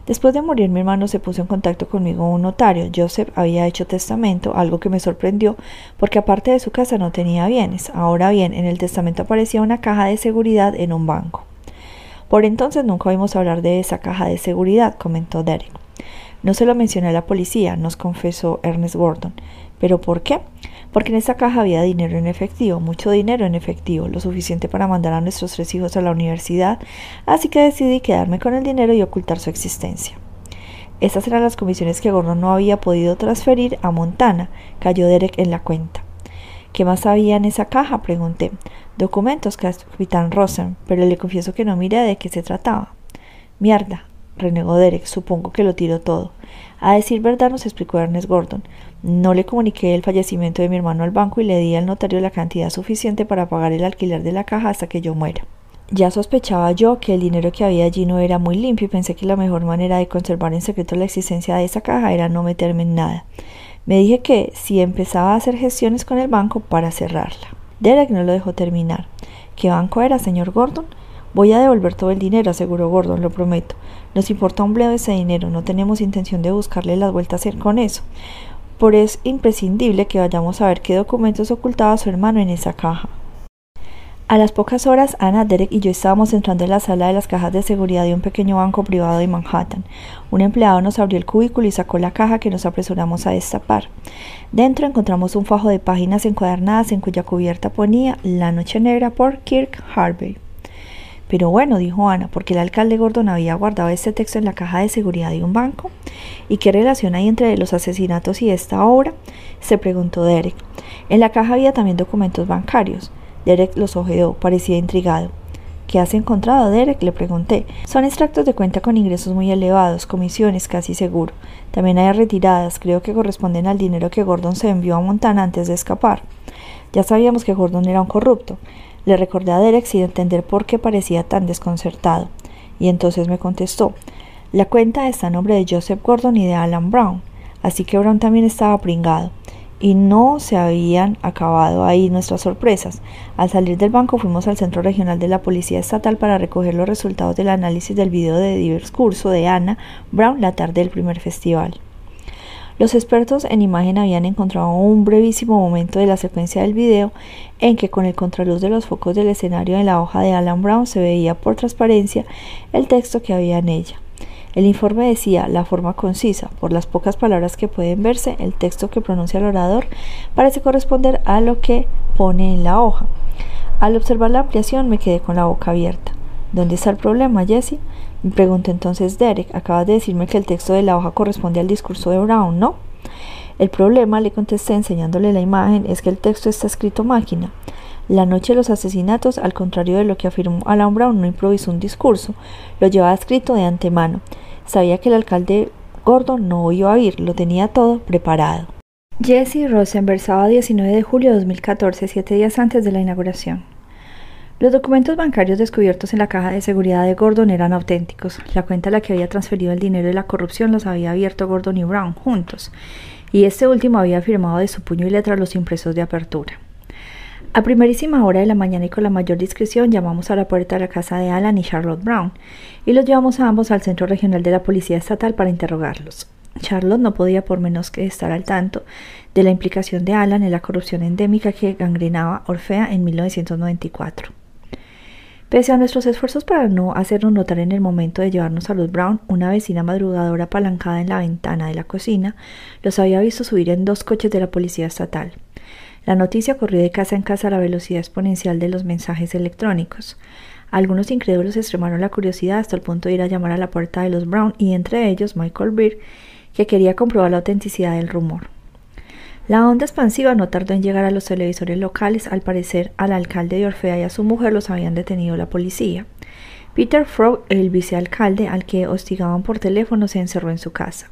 Después de morir mi hermano se puso en contacto conmigo un notario. Joseph había hecho testamento, algo que me sorprendió, porque aparte de su casa no tenía bienes. Ahora bien, en el testamento aparecía una caja de seguridad en un banco. Por entonces nunca oímos hablar de esa caja de seguridad, comentó Derek. No se lo mencioné a la policía, nos confesó Ernest Gordon. ¿Pero por qué? Porque en esa caja había dinero en efectivo, mucho dinero en efectivo, lo suficiente para mandar a nuestros tres hijos a la universidad, así que decidí quedarme con el dinero y ocultar su existencia. Estas eran las comisiones que Gordon no había podido transferir a Montana, cayó Derek en la cuenta. ¿Qué más había en esa caja? pregunté. Documentos, capitán Rosen, pero le confieso que no miré de qué se trataba. Mierda, renegó Derek, supongo que lo tiró todo. A decir verdad, nos explicó Ernest Gordon. No le comuniqué el fallecimiento de mi hermano al banco y le di al notario la cantidad suficiente para pagar el alquiler de la caja hasta que yo muera. Ya sospechaba yo que el dinero que había allí no era muy limpio y pensé que la mejor manera de conservar en secreto la existencia de esa caja era no meterme en nada. Me dije que si empezaba a hacer gestiones con el banco para cerrarla. Derek no lo dejó terminar. ¿Qué banco era, señor Gordon? Voy a devolver todo el dinero, aseguró Gordon, lo prometo. Nos importa un bledo ese dinero, no tenemos intención de buscarle las vueltas con eso. Por es imprescindible que vayamos a ver qué documentos ocultaba su hermano en esa caja. A las pocas horas, Ana, Derek y yo estábamos entrando en la sala de las cajas de seguridad de un pequeño banco privado de Manhattan. Un empleado nos abrió el cubículo y sacó la caja que nos apresuramos a destapar. Dentro encontramos un fajo de páginas encuadernadas en cuya cubierta ponía La Noche Negra por Kirk Harvey. Pero bueno, dijo Ana, porque el alcalde Gordon había guardado este texto en la caja de seguridad de un banco. ¿Y qué relación hay entre los asesinatos y esta obra? se preguntó Derek. En la caja había también documentos bancarios. Derek los ojeó, parecía intrigado. ¿Qué has encontrado, Derek? le pregunté. Son extractos de cuenta con ingresos muy elevados, comisiones casi seguro. También hay retiradas, creo que corresponden al dinero que Gordon se envió a Montana antes de escapar. Ya sabíamos que Gordon era un corrupto. Le recordé a Derek sin entender por qué parecía tan desconcertado, y entonces me contestó La cuenta está a nombre de Joseph Gordon y de Alan Brown, así que Brown también estaba pringado. Y no se habían acabado ahí nuestras sorpresas. Al salir del banco fuimos al Centro Regional de la Policía Estatal para recoger los resultados del análisis del video de discurso de Anna Brown la tarde del primer festival. Los expertos en imagen habían encontrado un brevísimo momento de la secuencia del video en que con el contraluz de los focos del escenario en la hoja de Alan Brown se veía por transparencia el texto que había en ella. El informe decía la forma concisa, por las pocas palabras que pueden verse, el texto que pronuncia el orador parece corresponder a lo que pone en la hoja. Al observar la ampliación me quedé con la boca abierta. ¿Dónde está el problema, Jesse? Preguntó entonces Derek, acabas de decirme que el texto de la hoja corresponde al discurso de Brown, ¿no? El problema, le contesté enseñándole la imagen, es que el texto está escrito máquina. La noche de los asesinatos, al contrario de lo que afirmó Alan Brown, no improvisó un discurso, lo llevaba escrito de antemano. Sabía que el alcalde Gordon no iba a oír, lo tenía todo preparado. Jesse Rosenberg, sábado 19 de julio de 2014, siete días antes de la inauguración. Los documentos bancarios descubiertos en la caja de seguridad de Gordon eran auténticos. La cuenta a la que había transferido el dinero de la corrupción los había abierto Gordon y Brown juntos, y este último había firmado de su puño y letra los impresos de apertura. A primerísima hora de la mañana y con la mayor discreción llamamos a la puerta de la casa de Alan y Charlotte Brown y los llevamos a ambos al centro regional de la Policía Estatal para interrogarlos. Charlotte no podía por menos que estar al tanto de la implicación de Alan en la corrupción endémica que gangrenaba Orfea en 1994. Pese a nuestros esfuerzos para no hacernos notar en el momento de llevarnos a los Brown, una vecina madrugadora apalancada en la ventana de la cocina los había visto subir en dos coches de la policía estatal. La noticia corrió de casa en casa a la velocidad exponencial de los mensajes electrónicos. Algunos incrédulos extremaron la curiosidad hasta el punto de ir a llamar a la puerta de los Brown y entre ellos Michael Beer, que quería comprobar la autenticidad del rumor. La onda expansiva no tardó en llegar a los televisores locales. Al parecer, al alcalde de Orfea y a su mujer los habían detenido la policía. Peter Frog, el vicealcalde al que hostigaban por teléfono, se encerró en su casa.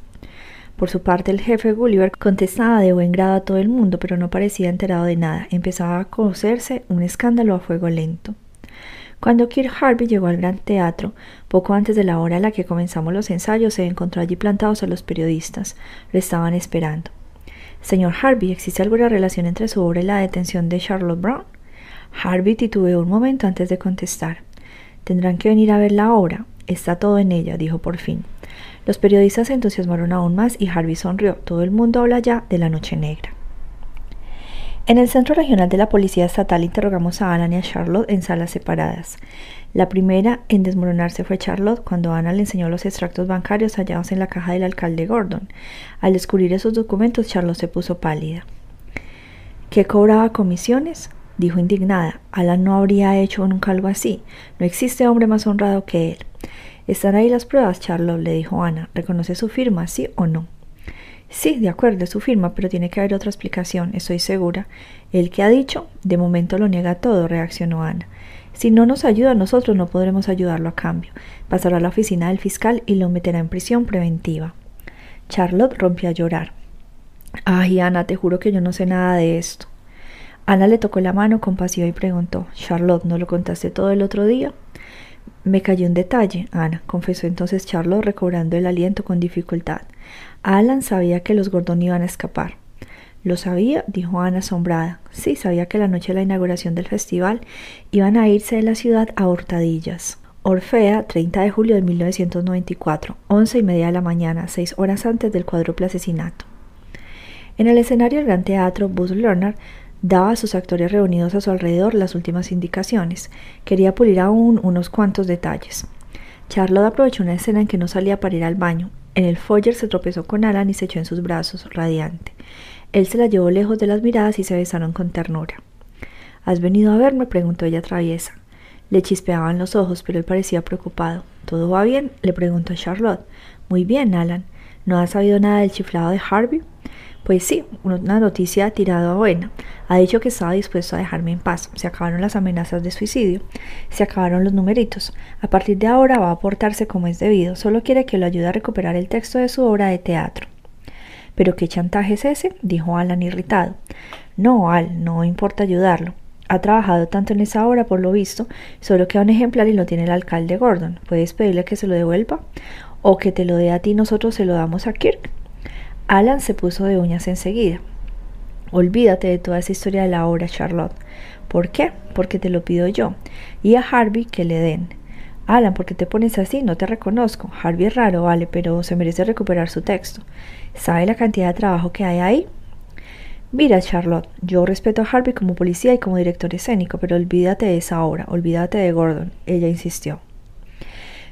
Por su parte, el jefe Gulliver contestaba de buen grado a todo el mundo, pero no parecía enterado de nada. Empezaba a conocerse un escándalo a fuego lento. Cuando Kirk Harvey llegó al Gran Teatro, poco antes de la hora a la que comenzamos los ensayos, se encontró allí plantados a los periodistas. Lo estaban esperando. Señor Harvey, ¿existe alguna relación entre su obra y la detención de Charlotte Brown? Harvey titubeó un momento antes de contestar. Tendrán que venir a ver la obra. Está todo en ella, dijo por fin. Los periodistas se entusiasmaron aún más y Harvey sonrió. Todo el mundo habla ya de la Noche Negra. En el Centro Regional de la Policía Estatal interrogamos a Alan y a Charlotte en salas separadas. La primera en desmoronarse fue Charlotte cuando Ana le enseñó los extractos bancarios hallados en la caja del alcalde Gordon. Al descubrir esos documentos, Charlotte se puso pálida. ¿Qué cobraba comisiones? dijo indignada. Alan no habría hecho nunca algo así. No existe hombre más honrado que él. Están ahí las pruebas, Charlotte, le dijo Ana. ¿Reconoce su firma, sí o no? Sí, de acuerdo, es su firma, pero tiene que haber otra explicación, estoy segura. El que ha dicho, de momento lo niega todo, reaccionó Ana. Si no nos ayuda, nosotros no podremos ayudarlo a cambio. Pasará a la oficina del fiscal y lo meterá en prisión preventiva. Charlotte rompió a llorar. Ay, Ana, te juro que yo no sé nada de esto. Ana le tocó la mano compasiva y preguntó Charlotte, ¿no lo contaste todo el otro día? Me cayó un detalle, Ana, confesó entonces Charlotte recobrando el aliento con dificultad. Alan sabía que los Gordon iban a escapar. ¿Lo sabía? dijo Ana asombrada. Sí, sabía que la noche de la inauguración del festival iban a irse de la ciudad a Hortadillas. Orfea, 30 de julio de 1994, once y media de la mañana, seis horas antes del cuádruple asesinato. En el escenario del Gran Teatro, Buzz Lerner daba a sus actores reunidos a su alrededor las últimas indicaciones. Quería pulir aún unos cuantos detalles. Charlotte aprovechó una escena en que no salía para ir al baño. En el foyer se tropezó con Alan y se echó en sus brazos, radiante. Él se la llevó lejos de las miradas y se besaron con ternura. ¿Has venido a verme? preguntó ella traviesa. Le chispeaban los ojos, pero él parecía preocupado. ¿Todo va bien? le preguntó Charlotte. Muy bien, Alan. ¿No has sabido nada del chiflado de Harvey? Pues sí, una noticia tirada a buena. Ha dicho que estaba dispuesto a dejarme en paz. Se acabaron las amenazas de suicidio. Se acabaron los numeritos. A partir de ahora va a portarse como es debido. Solo quiere que lo ayude a recuperar el texto de su obra de teatro. ¿Pero qué chantaje es ese? dijo Alan irritado. No, Al, no importa ayudarlo. Ha trabajado tanto en esa obra, por lo visto, solo queda un ejemplar y lo tiene el alcalde Gordon. ¿Puedes pedirle que se lo devuelva? ¿O que te lo dé a ti y nosotros se lo damos a Kirk? Alan se puso de uñas enseguida. Olvídate de toda esa historia de la obra, Charlotte. ¿Por qué? Porque te lo pido yo. Y a Harvey que le den. Alan, ¿por qué te pones así? No te reconozco. Harvey es raro, vale, pero se merece recuperar su texto. ¿Sabe la cantidad de trabajo que hay ahí? Mira, Charlotte, yo respeto a Harvey como policía y como director escénico, pero olvídate de esa obra, olvídate de Gordon. Ella insistió.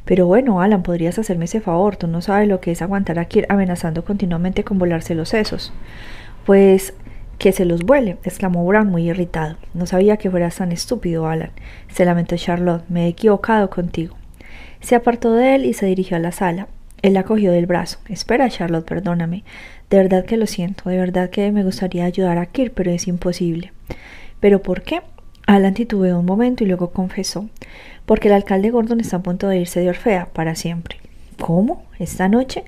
Pero bueno, Alan, podrías hacerme ese favor. Tú no sabes lo que es aguantar a Kirk amenazando continuamente con volarse los sesos. Pues que se los vuele, exclamó Brown muy irritado. No sabía que fueras tan estúpido, Alan. Se lamentó Charlotte. Me he equivocado contigo. Se apartó de él y se dirigió a la sala. Él la cogió del brazo. Espera, Charlotte, perdóname. De verdad que lo siento. De verdad que me gustaría ayudar a Kirk, pero es imposible. ¿Pero por qué? Alan titubeó un momento y luego confesó. Porque el alcalde Gordon está a punto de irse de Orfea para siempre. ¿Cómo? ¿Esta noche?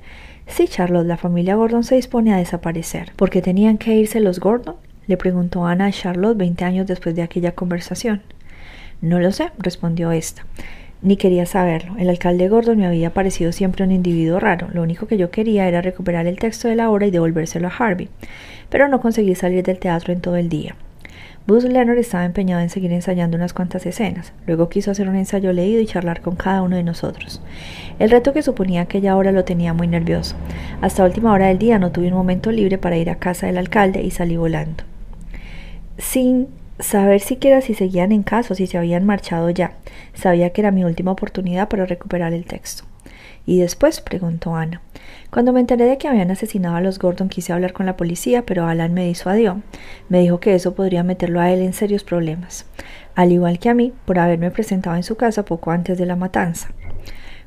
Sí, Charlotte, la familia Gordon se dispone a desaparecer. ¿Por qué tenían que irse los Gordon? le preguntó Ana a Charlotte veinte años después de aquella conversación. No lo sé, respondió ésta. Ni quería saberlo. El alcalde Gordon me había parecido siempre un individuo raro. Lo único que yo quería era recuperar el texto de la obra y devolvérselo a Harvey. Pero no conseguí salir del teatro en todo el día. Buzz Leonard estaba empeñado en seguir ensayando unas cuantas escenas. Luego quiso hacer un ensayo leído y charlar con cada uno de nosotros. El reto que suponía aquella hora lo tenía muy nervioso. Hasta última hora del día no tuve un momento libre para ir a casa del alcalde y salí volando. Sin saber siquiera si seguían en casa o si se habían marchado ya, sabía que era mi última oportunidad para recuperar el texto. ¿Y después? preguntó Ana. Cuando me enteré de que habían asesinado a los Gordon quise hablar con la policía, pero Alan me disuadió. Me dijo que eso podría meterlo a él en serios problemas, al igual que a mí, por haberme presentado en su casa poco antes de la matanza.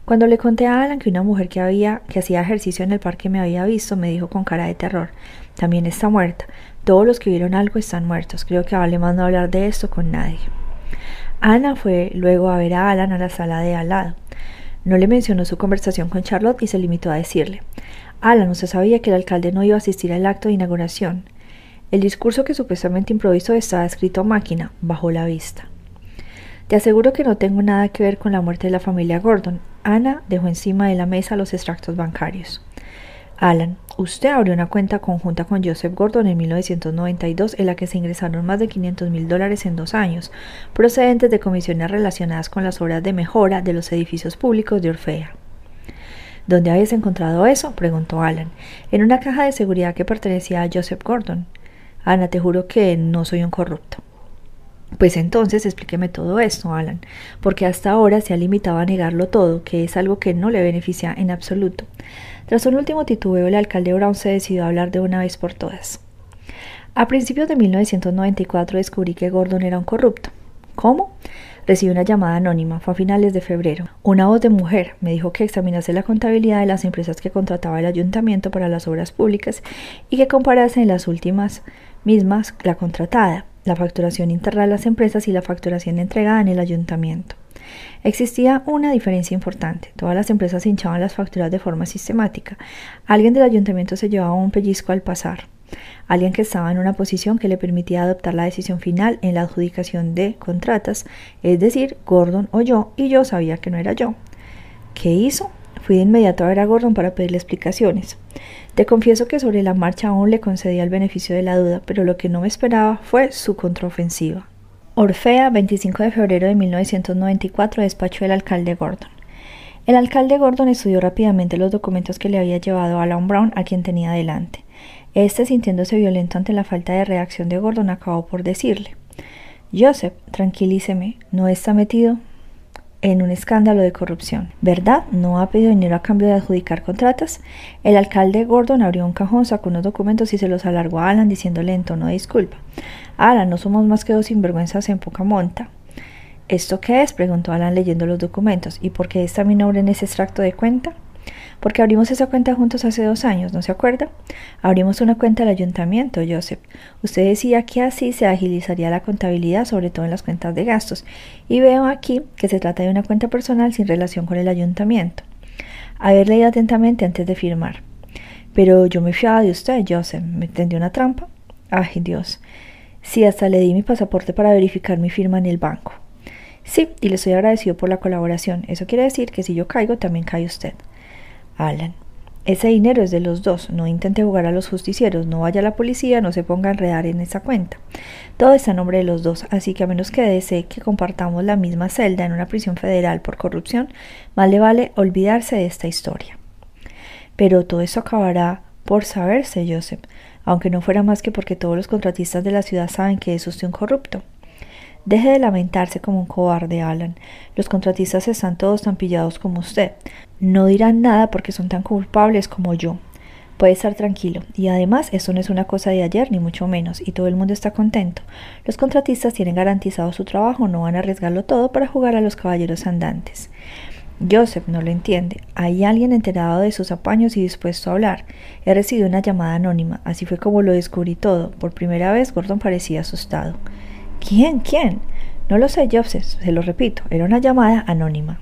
Cuando le conté a Alan que una mujer que había que hacía ejercicio en el parque me había visto, me dijo con cara de terror, también está muerta. Todos los que vieron algo están muertos. Creo que vale más no hablar de esto con nadie. Ana fue luego a ver a Alan a la sala de al lado. No le mencionó su conversación con Charlotte y se limitó a decirle Alan, usted sabía que el alcalde no iba a asistir al acto de inauguración. El discurso que supuestamente improvisó estaba escrito a máquina, bajo la vista. Te aseguro que no tengo nada que ver con la muerte de la familia Gordon. Ana dejó encima de la mesa los extractos bancarios. Alan, usted abrió una cuenta conjunta con Joseph Gordon en 1992 en la que se ingresaron más de 500 mil dólares en dos años, procedentes de comisiones relacionadas con las obras de mejora de los edificios públicos de Orfea. ¿Dónde habéis encontrado eso? preguntó Alan. En una caja de seguridad que pertenecía a Joseph Gordon. Ana, te juro que no soy un corrupto. Pues entonces explíqueme todo esto, Alan, porque hasta ahora se ha limitado a negarlo todo, que es algo que no le beneficia en absoluto. Tras un último titubeo, el alcalde Brown se decidió a hablar de una vez por todas. A principios de 1994 descubrí que Gordon era un corrupto. ¿Cómo? Recibí una llamada anónima, fue a finales de febrero. Una voz de mujer me dijo que examinase la contabilidad de las empresas que contrataba el ayuntamiento para las obras públicas y que comparase en las últimas mismas la contratada, la facturación interna de las empresas y la facturación entregada en el ayuntamiento. Existía una diferencia importante. Todas las empresas hinchaban las facturas de forma sistemática. Alguien del ayuntamiento se llevaba un pellizco al pasar. Alguien que estaba en una posición que le permitía adoptar la decisión final en la adjudicación de contratas, es decir, Gordon o yo, y yo sabía que no era yo. ¿Qué hizo? Fui de inmediato a ver a Gordon para pedirle explicaciones. Te confieso que sobre la marcha aún le concedía el beneficio de la duda, pero lo que no me esperaba fue su contraofensiva. Orfea, 25 de febrero de 1994, despachó el alcalde Gordon. El alcalde Gordon estudió rápidamente los documentos que le había llevado Alan Brown, a quien tenía delante. Este, sintiéndose violento ante la falta de reacción de Gordon, acabó por decirle Joseph, tranquilíceme, no está metido en un escándalo de corrupción. ¿Verdad? ¿No ha pedido dinero a cambio de adjudicar contratas? El alcalde Gordon abrió un cajón, sacó unos documentos y se los alargó a Alan diciéndole en tono de disculpa. Alan, no somos más que dos sinvergüenzas en poca monta. ¿Esto qué es? preguntó Alan leyendo los documentos. ¿Y por qué está mi nombre en ese extracto de cuenta? Porque abrimos esa cuenta juntos hace dos años, ¿no se acuerda? Abrimos una cuenta al ayuntamiento, Joseph. Usted decía que así se agilizaría la contabilidad, sobre todo en las cuentas de gastos. Y veo aquí que se trata de una cuenta personal sin relación con el ayuntamiento. Haber leído atentamente antes de firmar. Pero yo me fiaba de usted, Joseph. ¿Me tendió una trampa? Ay, Dios. Sí, hasta le di mi pasaporte para verificar mi firma en el banco. Sí, y le estoy agradecido por la colaboración. Eso quiere decir que si yo caigo, también cae usted. Alan. Ese dinero es de los dos, no intente jugar a los justicieros, no vaya a la policía, no se ponga a enredar en esa cuenta. Todo está a nombre de los dos, así que a menos que desee que compartamos la misma celda en una prisión federal por corrupción, más le vale olvidarse de esta historia. Pero todo eso acabará por saberse, Joseph, aunque no fuera más que porque todos los contratistas de la ciudad saben que es usted un corrupto. Deje de lamentarse como un cobarde, Alan. Los contratistas están todos tan pillados como usted. No dirán nada porque son tan culpables como yo. Puede estar tranquilo. Y además, esto no es una cosa de ayer, ni mucho menos, y todo el mundo está contento. Los contratistas tienen garantizado su trabajo, no van a arriesgarlo todo para jugar a los caballeros andantes. Joseph no lo entiende. Hay alguien enterado de sus apaños y dispuesto a hablar. He recibido una llamada anónima. Así fue como lo descubrí todo. Por primera vez, Gordon parecía asustado. ¿Quién? ¿Quién? No lo sé, Joseph, se lo repito, era una llamada anónima.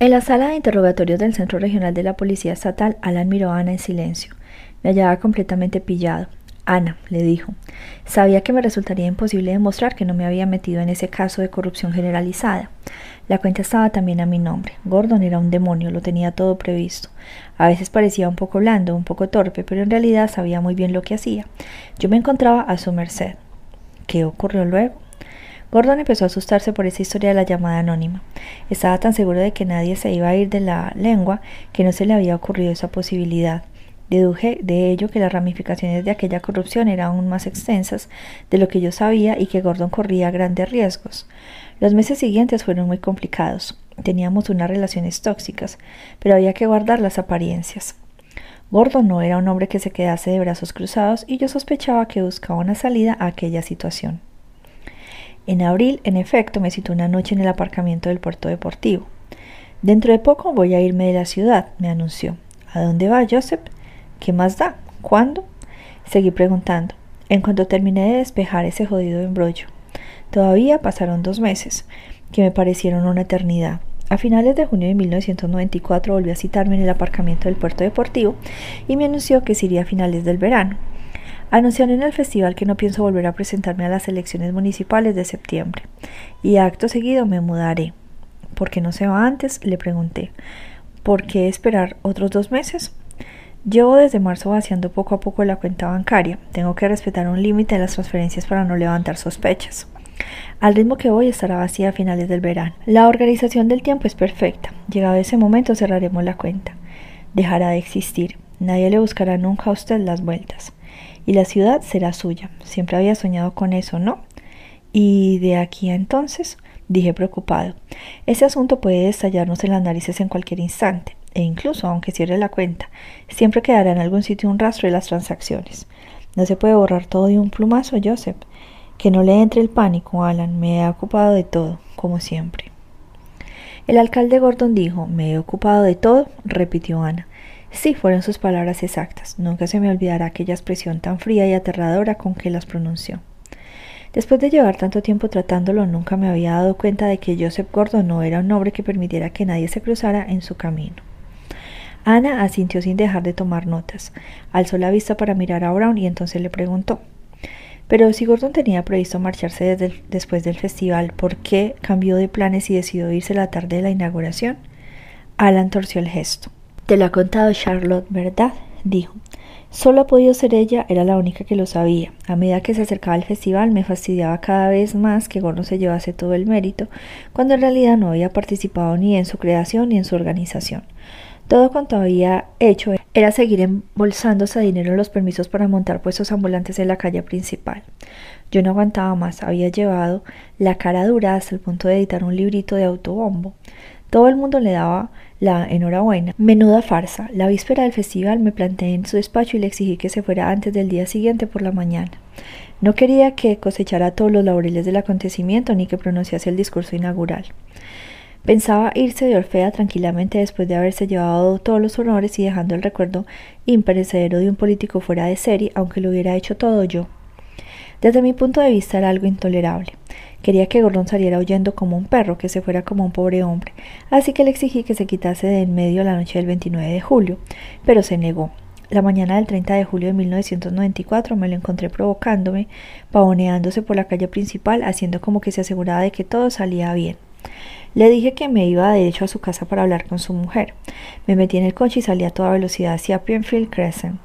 En la sala de interrogatorios del Centro Regional de la Policía Estatal, Alan miró a Ana en silencio. Me hallaba completamente pillado. Ana, le dijo, sabía que me resultaría imposible demostrar que no me había metido en ese caso de corrupción generalizada. La cuenta estaba también a mi nombre. Gordon era un demonio, lo tenía todo previsto. A veces parecía un poco blando, un poco torpe, pero en realidad sabía muy bien lo que hacía. Yo me encontraba a su merced. ¿Qué ocurrió luego? Gordon empezó a asustarse por esa historia de la llamada anónima. Estaba tan seguro de que nadie se iba a ir de la lengua que no se le había ocurrido esa posibilidad. Deduje de ello que las ramificaciones de aquella corrupción eran aún más extensas de lo que yo sabía y que Gordon corría grandes riesgos. Los meses siguientes fueron muy complicados. Teníamos unas relaciones tóxicas, pero había que guardar las apariencias. Gordon no era un hombre que se quedase de brazos cruzados y yo sospechaba que buscaba una salida a aquella situación. En abril, en efecto, me citó una noche en el aparcamiento del puerto deportivo. Dentro de poco voy a irme de la ciudad, me anunció. ¿A dónde va, Joseph? ¿Qué más da? ¿Cuándo? Seguí preguntando, en cuanto terminé de despejar ese jodido embrollo. Todavía pasaron dos meses, que me parecieron una eternidad. A finales de junio de 1994 volvió a citarme en el aparcamiento del puerto deportivo y me anunció que se iría a finales del verano. Anunciaron en el festival que no pienso volver a presentarme a las elecciones municipales de septiembre y acto seguido me mudaré. ¿Por qué no se va antes? le pregunté. ¿Por qué esperar otros dos meses? Llevo desde marzo vaciando poco a poco la cuenta bancaria. Tengo que respetar un límite en las transferencias para no levantar sospechas. Al ritmo que voy estará vacía a finales del verano. La organización del tiempo es perfecta. Llegado ese momento cerraremos la cuenta. Dejará de existir. Nadie le buscará nunca a usted las vueltas. Y la ciudad será suya. Siempre había soñado con eso, ¿no? Y de aquí a entonces, dije preocupado, ese asunto puede estallarnos en las narices en cualquier instante, e incluso aunque cierre la cuenta, siempre quedará en algún sitio un rastro de las transacciones. No se puede borrar todo de un plumazo, Joseph. Que no le entre el pánico, Alan. Me he ocupado de todo, como siempre. El alcalde Gordon dijo, ¿me he ocupado de todo? repitió Ana. Sí, fueron sus palabras exactas. Nunca se me olvidará aquella expresión tan fría y aterradora con que las pronunció. Después de llevar tanto tiempo tratándolo, nunca me había dado cuenta de que Joseph Gordon no era un hombre que permitiera que nadie se cruzara en su camino. Ana asintió sin dejar de tomar notas. Alzó la vista para mirar a Brown y entonces le preguntó pero si Gordon tenía previsto marcharse desde después del festival, ¿por qué cambió de planes y decidió irse la tarde de la inauguración? Alan torció el gesto. Te lo ha contado Charlotte, ¿verdad? dijo. Solo ha podido ser ella, era la única que lo sabía. A medida que se acercaba el festival me fastidiaba cada vez más que Gordon se llevase todo el mérito, cuando en realidad no había participado ni en su creación ni en su organización. Todo cuanto había hecho era seguir embolsándose dinero los permisos para montar puestos ambulantes en la calle principal. Yo no aguantaba más, había llevado la cara dura hasta el punto de editar un librito de autobombo. Todo el mundo le daba la enhorabuena. Menuda farsa. La víspera del festival me planté en su despacho y le exigí que se fuera antes del día siguiente por la mañana. No quería que cosechara todos los laureles del acontecimiento ni que pronunciase el discurso inaugural. Pensaba irse de Orfea tranquilamente después de haberse llevado todos los honores y dejando el recuerdo imperecedero de un político fuera de serie, aunque lo hubiera hecho todo yo. Desde mi punto de vista era algo intolerable. Quería que Gordon saliera huyendo como un perro, que se fuera como un pobre hombre, así que le exigí que se quitase de en medio la noche del 29 de julio, pero se negó. La mañana del 30 de julio de 1994 me lo encontré provocándome, pavoneándose por la calle principal, haciendo como que se aseguraba de que todo salía bien. Le dije que me iba de hecho a su casa para hablar con su mujer. Me metí en el coche y salí a toda velocidad hacia Penfield Crescent.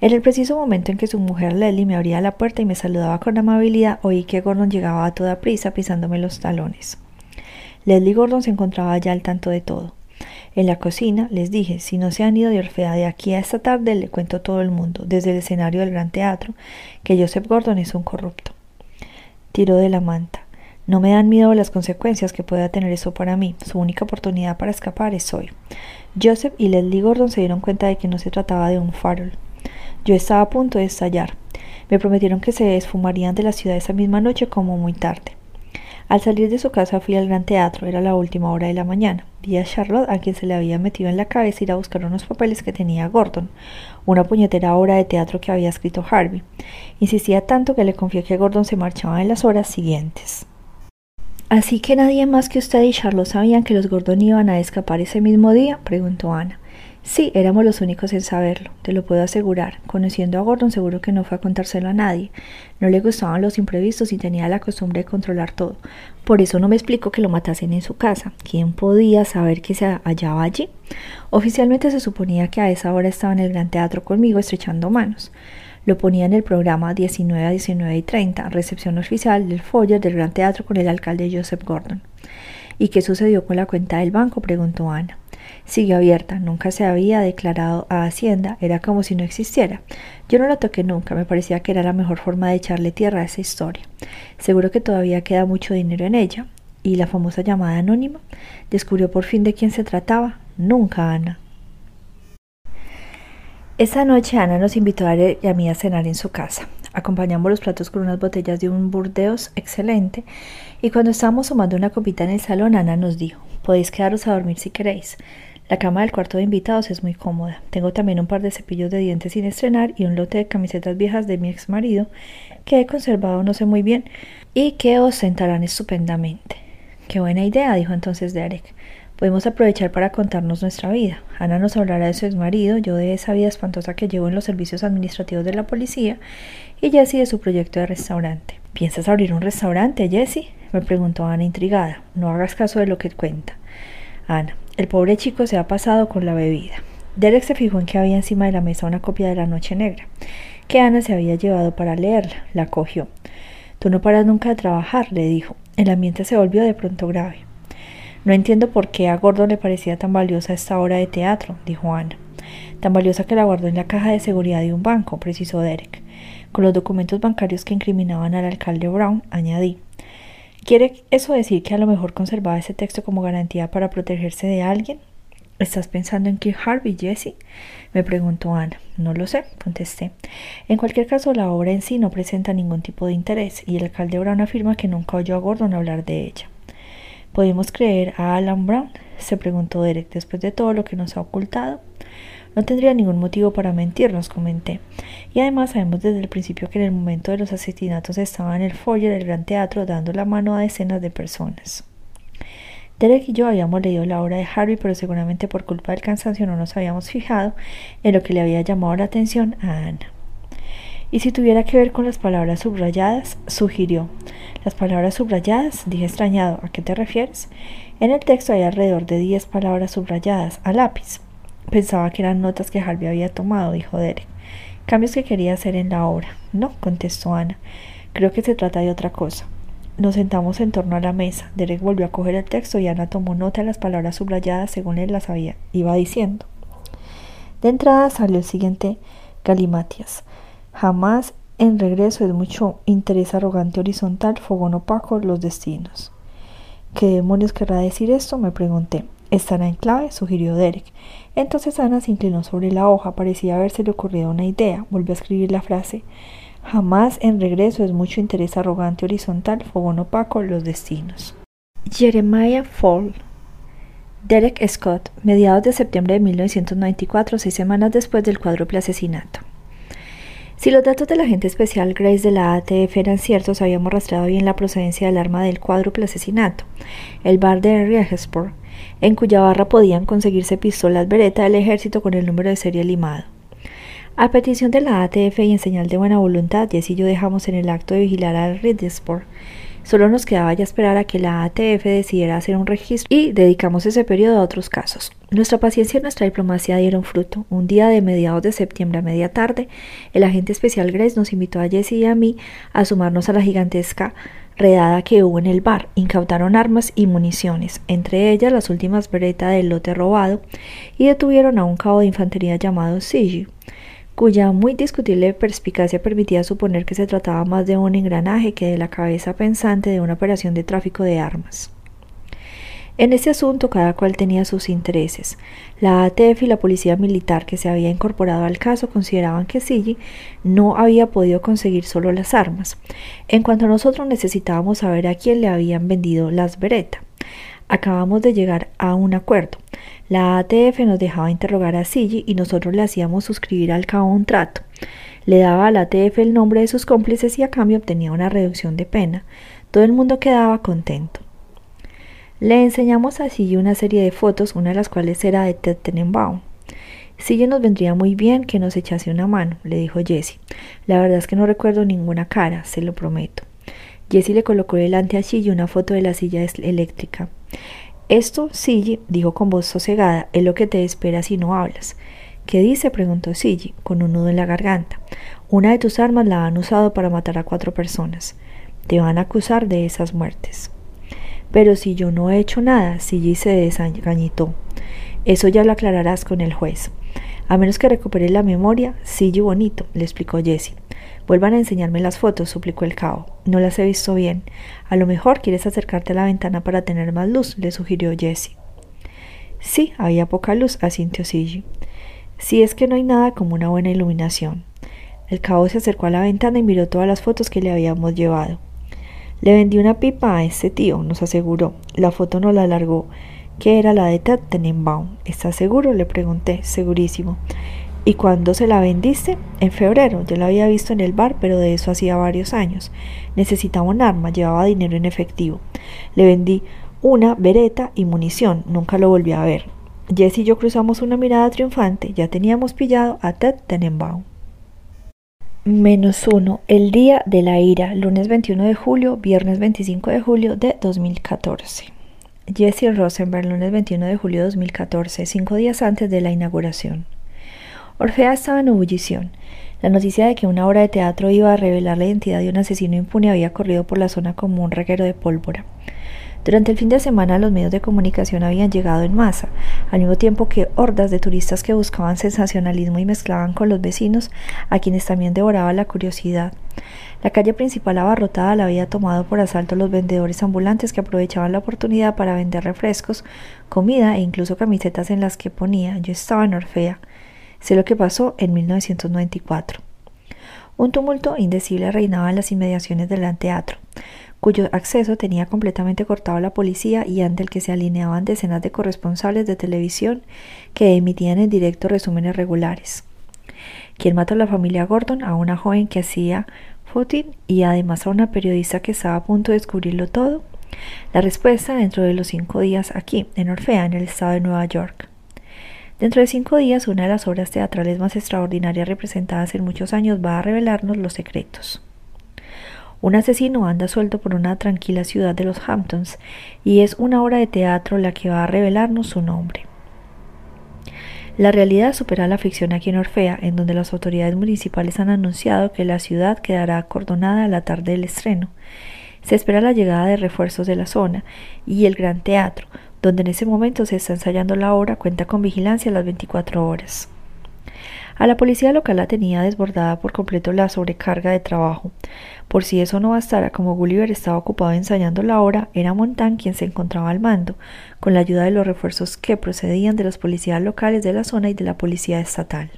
En el preciso momento en que su mujer Leslie me abría la puerta y me saludaba con amabilidad, oí que Gordon llegaba a toda prisa pisándome los talones. Leslie Gordon se encontraba ya al tanto de todo. En la cocina les dije, si no se han ido de Orfea de aquí a esta tarde, le cuento a todo el mundo, desde el escenario del gran teatro, que Joseph Gordon es un corrupto. Tiró de la manta. No me dan miedo las consecuencias que pueda tener eso para mí. Su única oportunidad para escapar es hoy. Joseph y Leslie Gordon se dieron cuenta de que no se trataba de un farol. Yo estaba a punto de estallar. Me prometieron que se esfumarían de la ciudad esa misma noche como muy tarde. Al salir de su casa fui al gran teatro, era la última hora de la mañana. Vi a Charlotte, a quien se le había metido en la cabeza ir a buscar unos papeles que tenía Gordon, una puñetera obra de teatro que había escrito Harvey. Insistía tanto que le confié que Gordon se marchaba en las horas siguientes. ¿Así que nadie más que usted y Charlotte sabían que los Gordon iban a escapar ese mismo día? preguntó Ana. Sí, éramos los únicos en saberlo, te lo puedo asegurar. Conociendo a Gordon seguro que no fue a contárselo a nadie. No le gustaban los imprevistos y tenía la costumbre de controlar todo. Por eso no me explico que lo matasen en su casa. ¿Quién podía saber que se hallaba allí? Oficialmente se suponía que a esa hora estaba en el gran teatro conmigo estrechando manos. Lo ponía en el programa 19 a 19 y 30, recepción oficial del Foyer del Gran Teatro con el alcalde Joseph Gordon. ¿Y qué sucedió con la cuenta del banco? preguntó Ana. Siguió abierta, nunca se había declarado a Hacienda, era como si no existiera. Yo no la toqué nunca, me parecía que era la mejor forma de echarle tierra a esa historia. Seguro que todavía queda mucho dinero en ella. ¿Y la famosa llamada anónima? ¿Descubrió por fin de quién se trataba? Nunca, Ana. Esa noche Ana nos invitó a, y a mí a cenar en su casa. Acompañamos los platos con unas botellas de un Burdeos excelente y cuando estábamos tomando una copita en el salón Ana nos dijo, podéis quedaros a dormir si queréis. La cama del cuarto de invitados es muy cómoda. Tengo también un par de cepillos de dientes sin estrenar y un lote de camisetas viejas de mi ex marido que he conservado no sé muy bien y que os sentarán estupendamente. Qué buena idea, dijo entonces Derek. Podemos aprovechar para contarnos nuestra vida. Ana nos hablará de su exmarido, yo de esa vida espantosa que llevo en los servicios administrativos de la policía y Jessie de su proyecto de restaurante. ¿Piensas abrir un restaurante, Jessie? me preguntó Ana intrigada. No hagas caso de lo que cuenta. Ana, el pobre chico se ha pasado con la bebida. Derek se fijó en que había encima de la mesa una copia de La Noche Negra, que Ana se había llevado para leerla. La cogió. Tú no paras nunca de trabajar, le dijo. El ambiente se volvió de pronto grave. No entiendo por qué a Gordon le parecía tan valiosa esta obra de teatro, dijo Ana. Tan valiosa que la guardó en la caja de seguridad de un banco, precisó Derek. Con los documentos bancarios que incriminaban al alcalde Brown, añadí. ¿Quiere eso decir que a lo mejor conservaba ese texto como garantía para protegerse de alguien? ¿Estás pensando en Kirk Harvey, Jesse? me preguntó Ana. No lo sé, contesté. En cualquier caso, la obra en sí no presenta ningún tipo de interés, y el alcalde Brown afirma que nunca oyó a Gordon hablar de ella. ¿Podemos creer a Alan Brown? se preguntó Derek después de todo lo que nos ha ocultado. No tendría ningún motivo para mentirnos, comenté. Y además sabemos desde el principio que en el momento de los asesinatos estaba en el foyer del Gran Teatro dando la mano a decenas de personas. Derek y yo habíamos leído la obra de Harvey, pero seguramente por culpa del cansancio no nos habíamos fijado en lo que le había llamado la atención a Ana. Y si tuviera que ver con las palabras subrayadas, sugirió. Las palabras subrayadas, dije extrañado, ¿a qué te refieres? En el texto hay alrededor de diez palabras subrayadas, a lápiz. Pensaba que eran notas que Harvey había tomado, dijo Derek. Cambios que quería hacer en la obra. No, contestó Ana. Creo que se trata de otra cosa. Nos sentamos en torno a la mesa. Derek volvió a coger el texto y Ana tomó nota de las palabras subrayadas según él las había, iba diciendo. De entrada salió el siguiente galimatias. Jamás en regreso es mucho interés arrogante horizontal, fogón opaco, los destinos. ¿Qué demonios querrá decir esto? me pregunté. ¿Estará en clave? sugirió Derek. Entonces Ana se inclinó sobre la hoja, parecía haberse le ocurrido una idea. Volvió a escribir la frase. Jamás en regreso es mucho interés arrogante horizontal, fogón opaco, los destinos. Jeremiah Fall. Derek Scott, mediados de septiembre de 1994, seis semanas después del cuádruple asesinato. Si los datos de la agente especial Grace de la ATF eran ciertos, habíamos rastreado bien la procedencia del arma del cuádruple asesinato, el bar de Riegesport, en cuya barra podían conseguirse pistolas Beretta del ejército con el número de serie limado. A petición de la ATF y en señal de buena voluntad, Jess y yo dejamos en el acto de vigilar al Solo nos quedaba ya esperar a que la ATF decidiera hacer un registro y dedicamos ese periodo a otros casos. Nuestra paciencia y nuestra diplomacia dieron fruto. Un día de mediados de septiembre a media tarde, el agente especial Grace nos invitó a Jesse y a mí a sumarnos a la gigantesca redada que hubo en el bar. Incautaron armas y municiones, entre ellas las últimas beretas del lote robado, y detuvieron a un cabo de infantería llamado Sigi cuya muy discutible perspicacia permitía suponer que se trataba más de un engranaje que de la cabeza pensante de una operación de tráfico de armas. En este asunto cada cual tenía sus intereses. La ATF y la policía militar que se había incorporado al caso consideraban que Silly no había podido conseguir solo las armas. En cuanto a nosotros necesitábamos saber a quién le habían vendido las Beretta. Acabamos de llegar a un acuerdo. La ATF nos dejaba interrogar a Silly y nosotros le hacíamos suscribir al cabo un trato. Le daba a la ATF el nombre de sus cómplices y a cambio obtenía una reducción de pena. Todo el mundo quedaba contento. Le enseñamos a Silly una serie de fotos, una de las cuales era de Ted Tenenbaum. Silly nos vendría muy bien que nos echase una mano, le dijo Jessie. La verdad es que no recuerdo ninguna cara, se lo prometo. Jessie le colocó delante a Silly una foto de la silla eléctrica. Esto, Silly, dijo con voz sosegada, es lo que te espera si no hablas. ¿Qué dice? preguntó Silly, con un nudo en la garganta. Una de tus armas la han usado para matar a cuatro personas. Te van a acusar de esas muertes. Pero si yo no he hecho nada, Silly se desengañitó. Eso ya lo aclararás con el juez. A menos que recupere la memoria, Silly bonito, le explicó Jessie. Vuelvan a enseñarme las fotos, suplicó el cabo. No las he visto bien. A lo mejor quieres acercarte a la ventana para tener más luz, le sugirió Jessie. Sí, había poca luz, asintió Silly. Sí es que no hay nada como una buena iluminación. El cabo se acercó a la ventana y miró todas las fotos que le habíamos llevado. Le vendí una pipa a ese tío, nos aseguró. La foto no la alargó, que era la de Ted Tenenbaum. ¿Estás seguro? le pregunté. Segurísimo. ¿Y cuándo se la vendiste? En febrero. Yo la había visto en el bar, pero de eso hacía varios años. Necesitaba un arma, llevaba dinero en efectivo. Le vendí una bereta y munición. Nunca lo volví a ver. Jess y yo cruzamos una mirada triunfante. Ya teníamos pillado a Ted Tenenbaum. Menos uno. El día de la ira. Lunes 21 de julio, viernes 25 de julio de 2014. Jesse Rosenberg, lunes 21 de julio de 2014, cinco días antes de la inauguración. Orfea estaba en ebullición. La noticia de que una obra de teatro iba a revelar la identidad de un asesino impune había corrido por la zona como un reguero de pólvora. Durante el fin de semana los medios de comunicación habían llegado en masa, al mismo tiempo que hordas de turistas que buscaban sensacionalismo y mezclaban con los vecinos, a quienes también devoraba la curiosidad. La calle principal abarrotada la había tomado por asalto los vendedores ambulantes que aprovechaban la oportunidad para vender refrescos, comida e incluso camisetas en las que ponía Yo estaba en Orfea. Sé lo que pasó en 1994. Un tumulto indecible reinaba en las inmediaciones del anteatro, cuyo acceso tenía completamente cortado la policía y ante el que se alineaban decenas de corresponsales de televisión que emitían en directo resúmenes regulares. ¿Quién mató a la familia Gordon? A una joven que hacía footing y además a una periodista que estaba a punto de descubrirlo todo. La respuesta dentro de los cinco días aquí, en Orfea, en el estado de Nueva York. Dentro de cinco días, una de las obras teatrales más extraordinarias representadas en muchos años va a revelarnos los secretos. Un asesino anda suelto por una tranquila ciudad de los Hamptons y es una obra de teatro la que va a revelarnos su nombre. La realidad supera la ficción aquí en Orfea, en donde las autoridades municipales han anunciado que la ciudad quedará acordonada a la tarde del estreno. Se espera la llegada de refuerzos de la zona y el Gran Teatro, donde en ese momento se está ensayando la obra, cuenta con vigilancia las 24 horas. A la policía local la tenía desbordada por completo la sobrecarga de trabajo. Por si eso no bastara, como Gulliver estaba ocupado ensayando la obra, era Montán quien se encontraba al mando, con la ayuda de los refuerzos que procedían de las policías locales de la zona y de la policía estatal.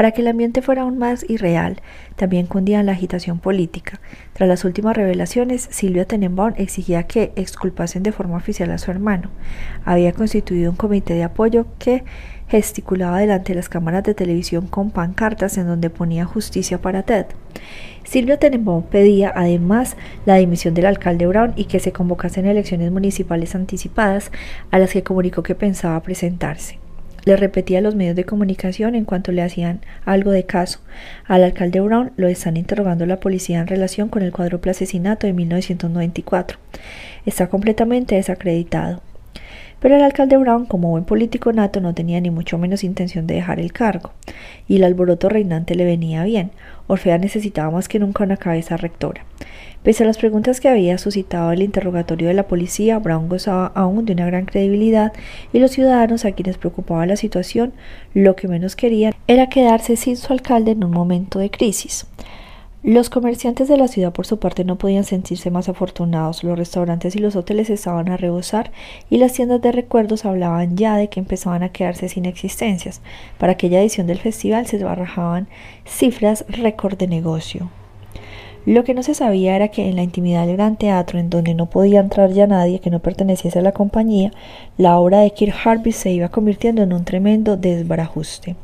Para que el ambiente fuera aún más irreal, también cundía la agitación política. Tras las últimas revelaciones, Silvia Tenenbaum exigía que exculpasen de forma oficial a su hermano. Había constituido un comité de apoyo que gesticulaba delante de las cámaras de televisión con pancartas en donde ponía justicia para Ted. Silvia Tenenbaum pedía además la dimisión del alcalde Brown y que se convocasen elecciones municipales anticipadas a las que comunicó que pensaba presentarse. Le repetía a los medios de comunicación en cuanto le hacían algo de caso. Al alcalde Brown lo están interrogando la policía en relación con el cuádruple asesinato de 1994. Está completamente desacreditado. Pero el alcalde Brown, como buen político nato, no tenía ni mucho menos intención de dejar el cargo, y el alboroto reinante le venía bien. Orfea necesitaba más que nunca una cabeza rectora. Pese a las preguntas que había suscitado el interrogatorio de la policía, Brown gozaba aún de una gran credibilidad y los ciudadanos a quienes preocupaba la situación lo que menos querían era quedarse sin su alcalde en un momento de crisis. Los comerciantes de la ciudad por su parte no podían sentirse más afortunados, los restaurantes y los hoteles estaban a rebosar y las tiendas de recuerdos hablaban ya de que empezaban a quedarse sin existencias. Para aquella edición del festival se barrajaban cifras récord de negocio. Lo que no se sabía era que en la intimidad del gran teatro, en donde no podía entrar ya nadie que no perteneciese a la compañía, la obra de Kirk Harvey se iba convirtiendo en un tremendo desbarajuste.